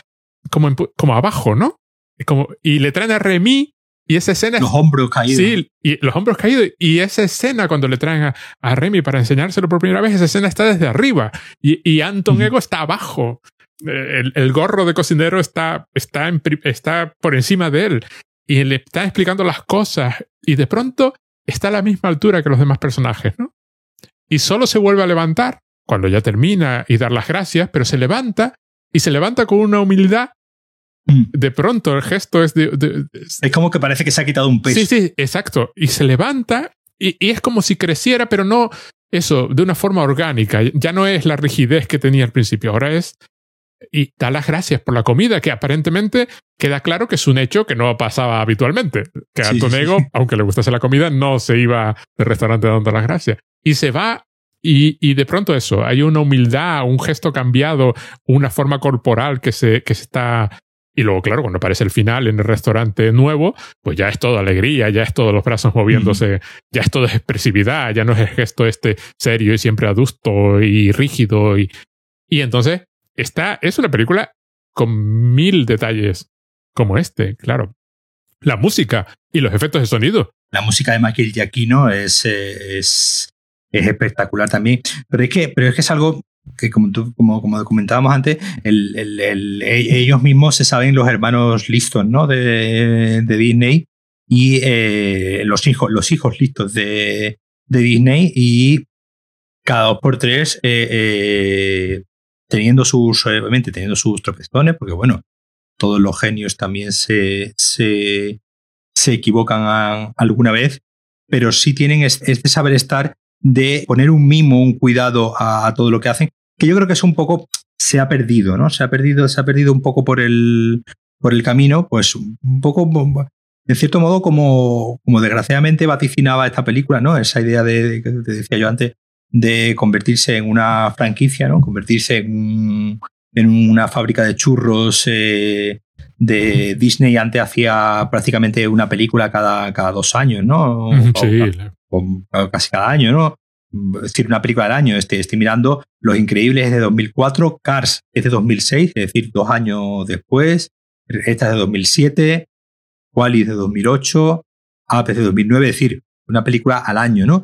[SPEAKER 1] como, como abajo, ¿no? Como, y le traen a Remy y esa escena.
[SPEAKER 2] Los hombros caídos.
[SPEAKER 1] Sí, y los hombros caídos. Y esa escena, cuando le traen a, a Remy para enseñárselo por primera vez, esa escena está desde arriba. Y, y Anton Ego está abajo. Eh, el, el, gorro de cocinero está, está, en, está por encima de él. Y le está explicando las cosas. Y de pronto está a la misma altura que los demás personajes, ¿no? Y solo se vuelve a levantar cuando ya termina y dar las gracias, pero se levanta y se levanta con una humildad. De pronto el gesto es de,
[SPEAKER 2] Es como que parece que se ha quitado un peso.
[SPEAKER 1] Sí, sí, exacto. Y se levanta y, es como si creciera, pero no eso, de una forma orgánica. Ya no es la rigidez que tenía al principio, ahora es... Y da las gracias por la comida, que aparentemente queda claro que es un hecho que no pasaba habitualmente. Que Antonego, aunque le gustase la comida, no se iba del restaurante dando las gracias. Y se va y, y, de pronto eso, hay una humildad, un gesto cambiado, una forma corporal que se, que se está y luego, claro, cuando aparece el final en el restaurante nuevo, pues ya es todo alegría, ya es todos los brazos moviéndose, ya es todo expresividad, ya no es el gesto este serio y siempre adusto y rígido. Y, y entonces, está, es una película con mil detalles como este, claro. La música y los efectos de sonido.
[SPEAKER 2] La música de Michael Giacchino es, eh, es, es espectacular también. Pero es que, pero es que es algo que como, como, como comentábamos antes, ellos mismos se saben los hermanos listos ¿no? de, de Disney y eh, los, hijos, los hijos listos de, de, Disney y cada dos por tres eh, eh, teniendo sus, obviamente teniendo sus tropezones, porque bueno, todos los genios también se, se, se equivocan alguna vez, pero sí tienen este saber estar de poner un mimo, un cuidado a, todo lo que hacen, que yo creo que es un poco, se ha perdido, ¿no? Se ha perdido, se ha perdido un poco por el, por el camino, pues un poco, en cierto modo, como, como desgraciadamente vaticinaba esta película, ¿no? Esa idea de, que te decía yo antes, de convertirse en una franquicia, ¿no? Convertirse en, en una fábrica de churros eh, de Disney. Antes hacía prácticamente una película cada, cada dos años, ¿no?
[SPEAKER 1] Sí,
[SPEAKER 2] casi cada año, ¿no? Es decir, una película al año. Estoy, estoy mirando Los Increíbles de 2004, Cars es de 2006, es decir, dos años después. Esta es de 2007, Wally de 2008, Up es de 2009, es decir, una película al año, ¿no?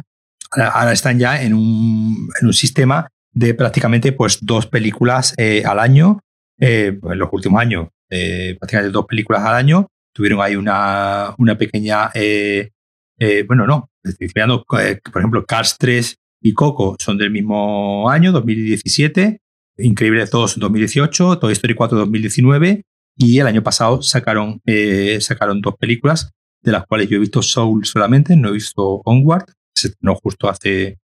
[SPEAKER 2] Ahora están ya en un, en un sistema de prácticamente pues, dos películas eh, al año. Eh, en los últimos años, eh, prácticamente dos películas al año. Tuvieron ahí una, una pequeña eh, bueno, no, estoy eh, por ejemplo, Cars 3 y Coco son del mismo año, 2017, Increíbles 2 2018, Toy Story 4 2019 y el año pasado sacaron, eh, sacaron dos películas de las cuales yo he visto Soul solamente, no he visto Onward, se estrenó justo hace,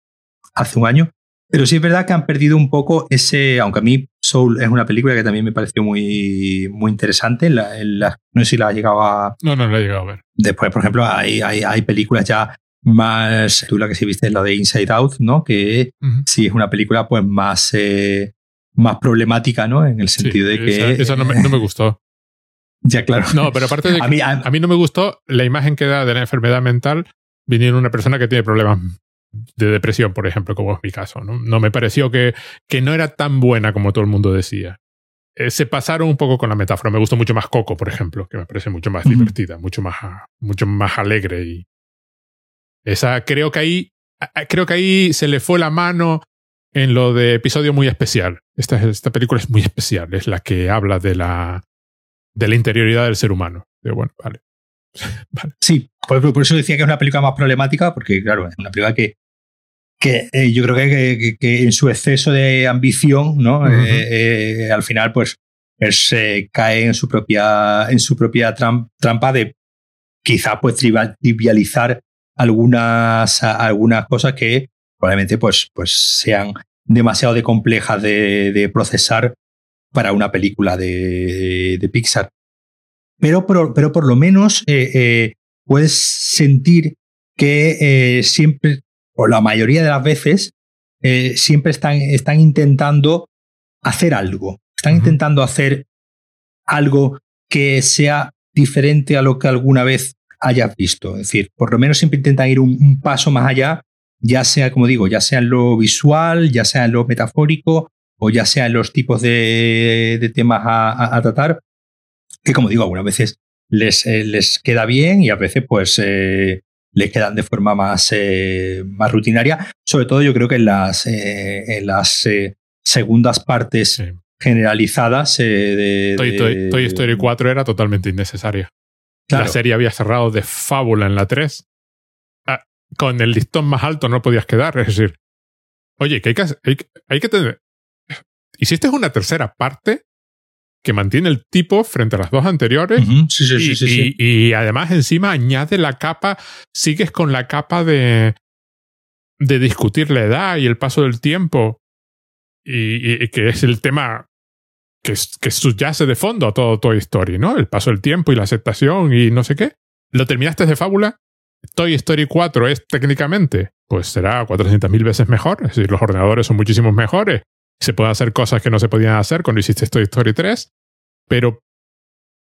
[SPEAKER 2] hace un año, pero sí es verdad que han perdido un poco ese, aunque a mí Soul es una película que también me pareció muy, muy interesante. La, no sé si la ha llegado a.
[SPEAKER 1] No, no la he llegado a ver.
[SPEAKER 2] Después, por ejemplo, hay, hay, hay películas ya más. Tú la que sí viste es la de Inside Out, ¿no? Que sí es una película pues más, eh, más problemática, ¿no? En el sentido de que.
[SPEAKER 1] Esa, no, me, no, me, gustó.
[SPEAKER 2] ya, claro.
[SPEAKER 1] No, pero aparte de que a mí, a, mí no me gustó la imagen que da de la enfermedad mental viniendo una persona que tiene problemas de depresión, por ejemplo, como es mi caso. No, no me pareció que, que no era tan buena como todo el mundo decía. Eh, se pasaron un poco con la metáfora. Me gustó mucho más Coco, por ejemplo, que me parece mucho más divertida, mucho más, mucho más alegre. Y esa creo que ahí, creo que ahí se le fue la mano en lo de episodio muy especial. Esta, esta película es muy especial, es la que habla de la, de la interioridad del ser humano. bueno, vale.
[SPEAKER 2] vale. Sí, por, por, eso decía que es una película más problemática, porque claro, es una película que que eh, yo creo que, que, en su exceso de ambición, ¿no? Eh, eh, al final, pues, se cae en su propia, en su propia trampa de quizá pues trivializar algunas, algunas cosas que probablemente pues, pues sean demasiado de complejas de, de procesar para una película de, de Pixar. Pero, pero, pero, por lo menos puedes sentir que siempre o la mayoría de las veces, eh, siempre están, están intentando hacer algo. Están intentando hacer algo que sea diferente a lo que alguna vez hayas visto. Es decir, por lo menos siempre intentan ir un, paso más allá, ya sea, como digo, ya sea en lo visual, ya sea en lo metafórico, o ya sea en los tipos de, temas a, tratar, que como digo, algunas veces les, eh, les queda bien y a veces pues eh, les quedan de forma más, eh, más rutinaria. Sobre todo yo creo que en las, en las segundas partes generalizadas de,
[SPEAKER 1] Toy, Story 4 era totalmente innecesaria. La serie había cerrado de fábula en la 3. Ah, con el listón más alto no podías quedar. Es decir, oye, que hay que, hay, que tener. Hiciste una tercera parte que mantiene el tipo frente a las dos anteriores.
[SPEAKER 2] sí, sí,
[SPEAKER 1] y,
[SPEAKER 2] sí,
[SPEAKER 1] y, además encima añade la capa, sigues con la capa de, de discutir la edad y el paso del tiempo. Y, que es el tema que, que subyace de fondo a todo Toy Story, ¿no? El paso del tiempo y la aceptación y no sé qué. ¿Lo terminaste de fábula? Toy Story 4 es técnicamente, pues será 400.000 veces mejor. Es decir, los ordenadores son muchísimos mejores. Se pueden hacer cosas que no se podían hacer cuando hiciste Toy Story 3. Pero,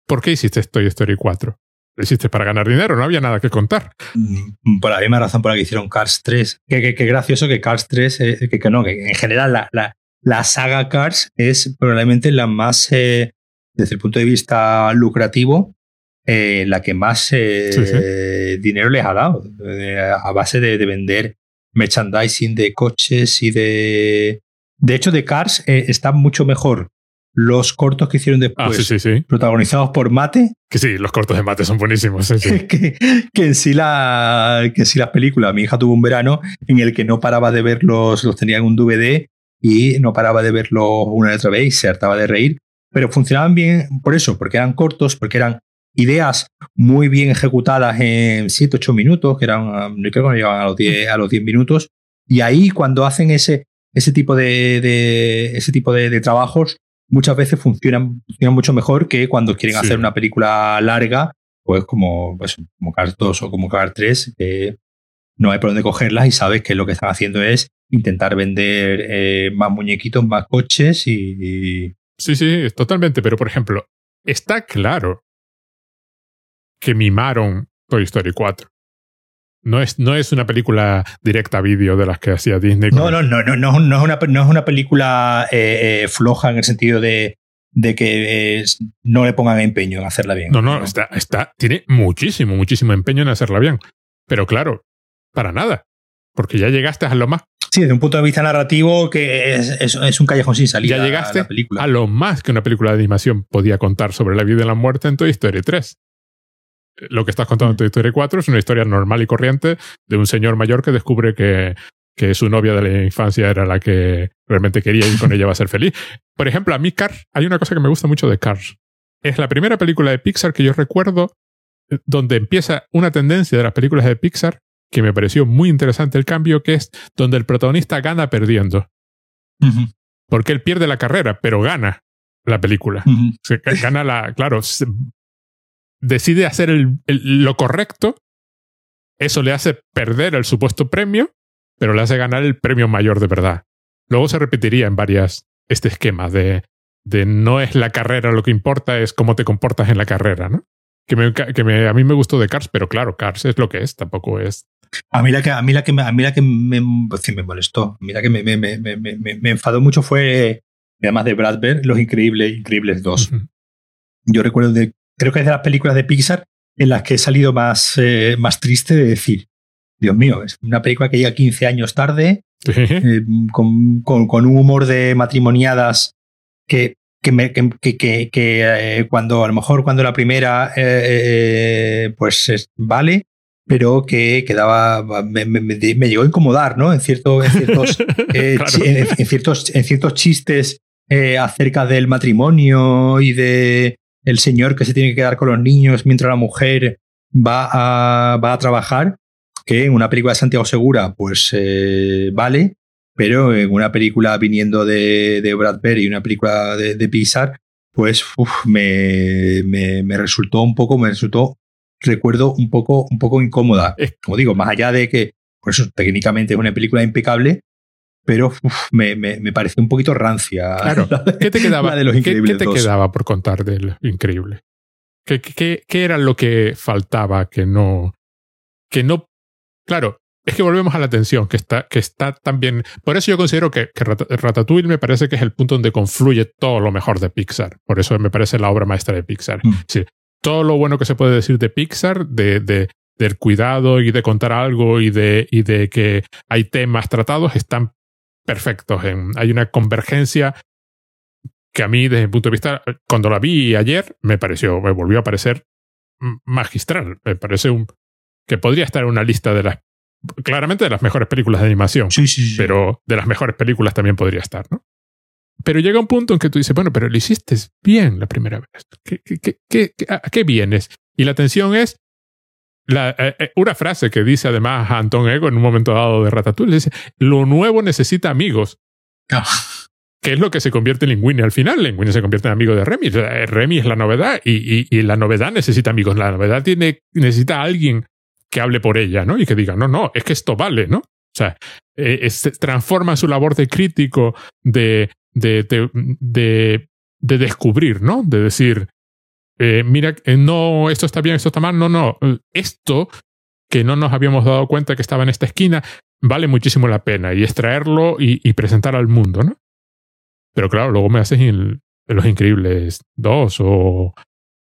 [SPEAKER 1] ¿por qué hiciste Toy Story 4? Lo hiciste para ganar dinero, no había nada que contar.
[SPEAKER 2] Mm, por la misma razón por la que hicieron Cars 3. Qué gracioso que Cars 3, eh, que, que, no, que en general la, la, la saga Cars es probablemente la más, eh, desde el punto de vista lucrativo, eh, la que más dinero les ha dado, a base de, vender merchandising de coches y de... De hecho, de Cars está mucho mejor los cortos que hicieron después,
[SPEAKER 1] ah,
[SPEAKER 2] protagonizados por Mate.
[SPEAKER 1] Que sí, los cortos de Mate son buenísimos.
[SPEAKER 2] que, que, en sí la, que en sí las películas. Mi hija tuvo un verano en el que no paraba de verlos, los tenía en un DVD y no paraba de verlo una y otra vez y se hartaba de reír. Pero funcionaban bien por eso, porque eran cortos, porque eran ideas muy bien ejecutadas en 7, 8 minutos, que eran, no creo que no llegaban a los 10, a los 10 minutos. Y ahí cuando hacen ese, ese tipo de, de ese tipo de, trabajos, muchas veces funcionan, funcionan mucho mejor que cuando quieren hacer una película larga, pues como, pues, como Cars 2 o como Cars 3, que no hay por dónde cogerlas y sabes que lo que están haciendo es intentar vender eh, más muñequitos, más coches y,
[SPEAKER 1] Sí, sí, totalmente. Pero, por ejemplo, está claro que mimaron Toy Story 4. No es, no es una película directa a vídeo de las que hacía Disney.
[SPEAKER 2] No, no, no, no, no, no, es, una, no es una película eh, eh, floja en el sentido de, de que no le pongan empeño en hacerla bien.
[SPEAKER 1] No, no, Está, está, tiene muchísimo, muchísimo empeño en hacerla bien. Pero claro, para nada. Porque ya llegaste a lo más
[SPEAKER 2] Sí, desde un punto de vista narrativo que es, un callejón sin salida.
[SPEAKER 1] Ya llegaste a, lo más que una película de animación podía contar sobre la vida y la muerte en Toy Story 3. Lo que estás contando en Toy Story 4 es una historia normal y corriente de un señor mayor que descubre que, que su novia de la infancia era la que realmente quería y con ella va a ser feliz. Por ejemplo, a mí Cars, hay una cosa que me gusta mucho de Cars. Es la primera película de Pixar que yo recuerdo eh, donde empieza una tendencia de las películas de Pixar que me pareció muy interesante el cambio, que es donde el protagonista gana perdiendo. Porque él pierde la carrera, pero gana la película. gana la, claro, decide hacer lo correcto, eso le hace perder el supuesto premio, pero le hace ganar el premio mayor de verdad. Luego se repetiría en varias este esquema de, de no es la carrera lo que importa, es cómo te comportas en la carrera, ¿no? Que, me, que me, a mí me gustó de Cars, pero claro, Cars es lo que es, tampoco es
[SPEAKER 2] a mí la que, a mí la que, a mí la que me, me molestó, a mí la que me, me, enfadó mucho fue, además de Brad Los Increíbles, Increíbles 2. Yo recuerdo, de, creo que es de las películas de Pixar en las que he salido más, eh, más triste de decir, Dios mío, es una película que llega 15 años tarde, eh, con, con, con, un humor de matrimoniadas que, que, me, que, que, eh, cuando a lo mejor cuando la primera pues es, vale, pero que quedaba, me, llegó a incomodar, ¿no? En, cierto, en, ciertos, en, ciertos, en ciertos chistes acerca del matrimonio y de el señor que se tiene que quedar con los niños mientras la mujer va a, va a trabajar, que en una película de Santiago Segura, pues eh, vale, pero en una película viniendo de, de Brad Pitt y una película de, de Pixar, pues me, me, me, resultó un poco, me resultó recuerdo un poco, un poco incómoda. Como digo, más allá de que, por eso técnicamente es una película impecable, pero me, me, pareció un poquito rancia.
[SPEAKER 1] Claro. ¿Qué te quedaba, ¿qué, te quedaba por contar del Increíble? ¿Qué, qué, ¿Qué, era lo que faltaba que no... Que no... Claro, es que volvemos a la atención, que está, que está también. Por eso yo considero que, Ratatouille me parece que es el punto donde confluye todo lo mejor de Pixar. Por eso me parece la obra maestra de Pixar. Mm. Sí, todo lo bueno que se puede decir de Pixar, de, de, del cuidado y de contar algo y de, y de que hay temas tratados, están perfectos. En, hay una convergencia que a mí, desde mi punto de vista, cuando la vi ayer, me pareció, me volvió a parecer magistral. Me parece un, que podría estar en una lista de las claramente de las mejores películas de animación.
[SPEAKER 2] Sí, sí, sí.
[SPEAKER 1] Pero de las mejores películas también podría estar, ¿no? Pero llega un punto en que tú dices, bueno, pero lo hiciste bien la primera vez. ¿Qué, qué, qué, a qué vienes? Y la tensión es la, eh, eh, una frase que dice además Anton Ego en un momento dado de Ratatouille, dice, lo nuevo necesita amigos. Ah. Que es lo que se convierte en Linguini al final. Linguini se convierte en amigo de Remy. Remy es la novedad y, y, y, la novedad necesita amigos. La novedad tiene, necesita a alguien que hable por ella, ¿no? Y que diga, no, no, es que esto vale, ¿no? O sea, eh, transforma su labor de crítico, de, de, de, de, descubrir, ¿no? De decir, eh, mira, eh, no, esto está bien, esto está mal, no, no, esto que no nos habíamos dado cuenta que estaba en esta esquina, vale muchísimo la pena y extraerlo y, y presentar al mundo, ¿no? Pero claro, luego me haces en, Los Increíbles 2 o,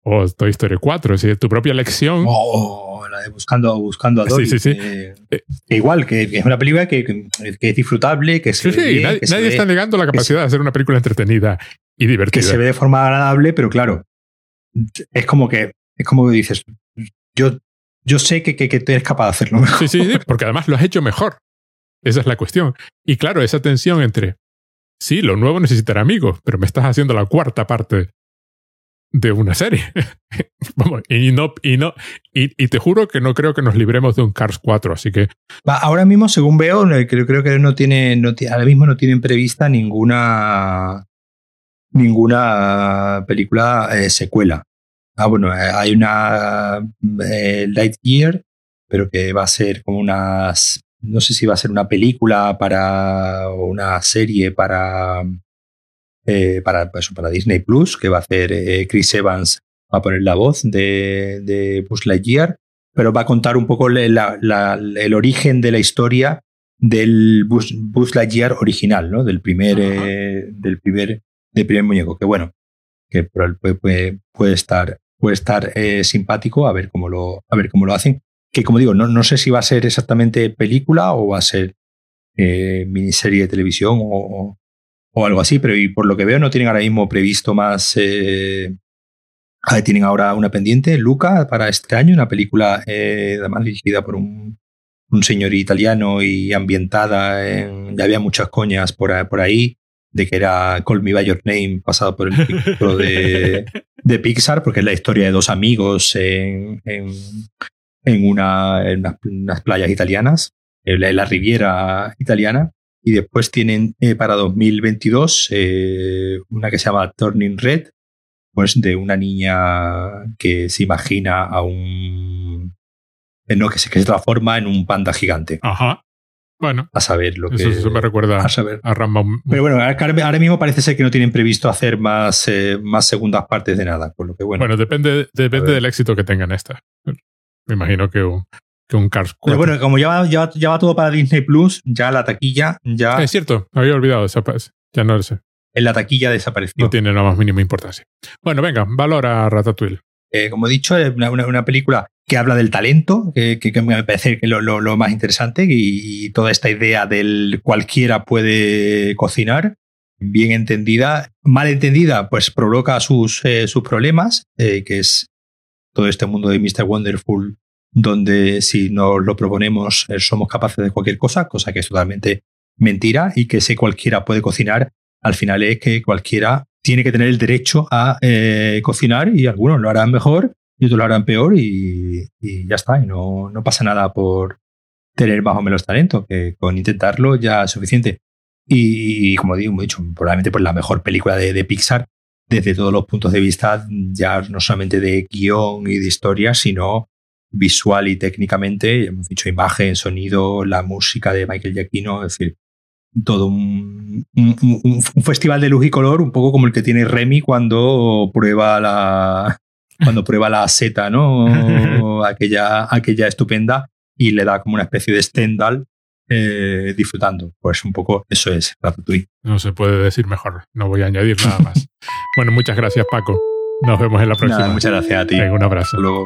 [SPEAKER 1] o Toy Story 4, es decir, tu propia lección.
[SPEAKER 2] Oh, la de buscando, buscando a Dory.
[SPEAKER 1] Sí, sí, sí.
[SPEAKER 2] Eh, igual, que, es una película que, que, es disfrutable, que se
[SPEAKER 1] Sí, sí, nadie, está negando la capacidad de hacer una película entretenida y divertida.
[SPEAKER 2] Que se ve de forma agradable, pero claro, es como que, es como que dices, yo, yo sé que, que, que eres capaz de hacerlo mejor.
[SPEAKER 1] Sí, sí, sí, porque además lo has hecho mejor. Esa es la cuestión. Y claro, esa tensión entre, sí, lo nuevo necesitará amigos, pero me estás haciendo la cuarta parte de una serie. y no, y no, y, te juro que no creo que nos libremos de un Cars 4, así que.
[SPEAKER 2] Ahora mismo, según veo, creo, creo que no tiene, no, ahora mismo no tienen prevista ninguna ninguna película eh, secuela. Ah, bueno, eh, hay una eh, Lightyear, pero que va a ser como unas. No sé si va a ser una película para. o una serie para eh, para, eso, para Disney Plus, que va a hacer Chris Evans, va a poner la voz de, de Buzz Lightyear, pero va a contar un poco el origen de la historia del Buzz, Lightyear original, ¿no? Del primer, eh, del primer, del primer muñeco. Que bueno, que puede, puede, estar, puede estar simpático a ver cómo lo, a ver cómo lo hacen. Que como digo, no, no sé si va a ser exactamente película o va a ser miniserie de televisión o, o algo así, pero y por lo que veo no tienen ahora mismo previsto más. Eh, tienen ahora una pendiente, Luca, para este año, una película eh, dirigida por un, un, señor italiano y ambientada en. Ya había muchas coñas por, por ahí, de que era Call Me By Your Name, pasado por el título de, de, Pixar, porque es la historia de dos amigos en, en, en, una, en unas, playas italianas, en la Riviera italiana y después tienen eh, para 2022 eh, una que se llama Turning Red, pues de una niña que se imagina a un... Eh, no, que se, que se transforma en un panda gigante.
[SPEAKER 1] Ajá. Bueno.
[SPEAKER 2] A saber lo que...
[SPEAKER 1] Eso me recuerda a, saber. a
[SPEAKER 2] Pero bueno, ahora mismo parece ser que no tienen previsto hacer más, más segundas partes de nada, por lo que bueno.
[SPEAKER 1] Bueno, depende, depende del éxito que tengan estas. Me imagino que un, un Cars 4.
[SPEAKER 2] Pero bueno, como ya va, ya, va todo para Disney Plus, ya la taquilla ya.
[SPEAKER 1] Es cierto, había olvidado, ya no lo sé.
[SPEAKER 2] En la taquilla desapareció.
[SPEAKER 1] No tiene la más mínima importancia. Bueno, venga, valora Ratatouille.
[SPEAKER 2] Eh, como he dicho, es una, película que habla del talento, que, me parece que lo, lo, más interesante, y, toda esta idea del cualquiera puede cocinar, bien entendida, mal entendida, pues provoca sus, eh, problemas, eh, que es todo este mundo de Mr. Wonderful donde si nos lo proponemos somos capaces de cualquier cosa, cosa que es totalmente mentira y que si cualquiera puede cocinar, al final es que cualquiera tiene que tener el derecho a eh, cocinar y algunos lo harán mejor y otros lo harán peor y, ya está, y no, no, pasa nada por tener más o menos talento, que con intentarlo ya es suficiente. Y, como digo, he dicho, probablemente pues la mejor película de, de Pixar desde todos los puntos de vista, ya no solamente de guion y de historia, sino visual y técnicamente, hemos dicho imagen, sonido, la música de Michael Giacchino, es decir, todo un, festival de luz y color, un poco como el que tiene Remy cuando prueba la cuando prueba la seta, ¿no? aquella, aquella estupenda y le da como una especie de Stendhal eh, disfrutando. Pues un poco eso es Ratatouille.
[SPEAKER 1] No se puede decir mejor. No voy a añadir nada más. bueno, muchas gracias, Paco. Nos vemos en la próxima.
[SPEAKER 2] muchas gracias a ti.
[SPEAKER 1] un abrazo.
[SPEAKER 2] luego.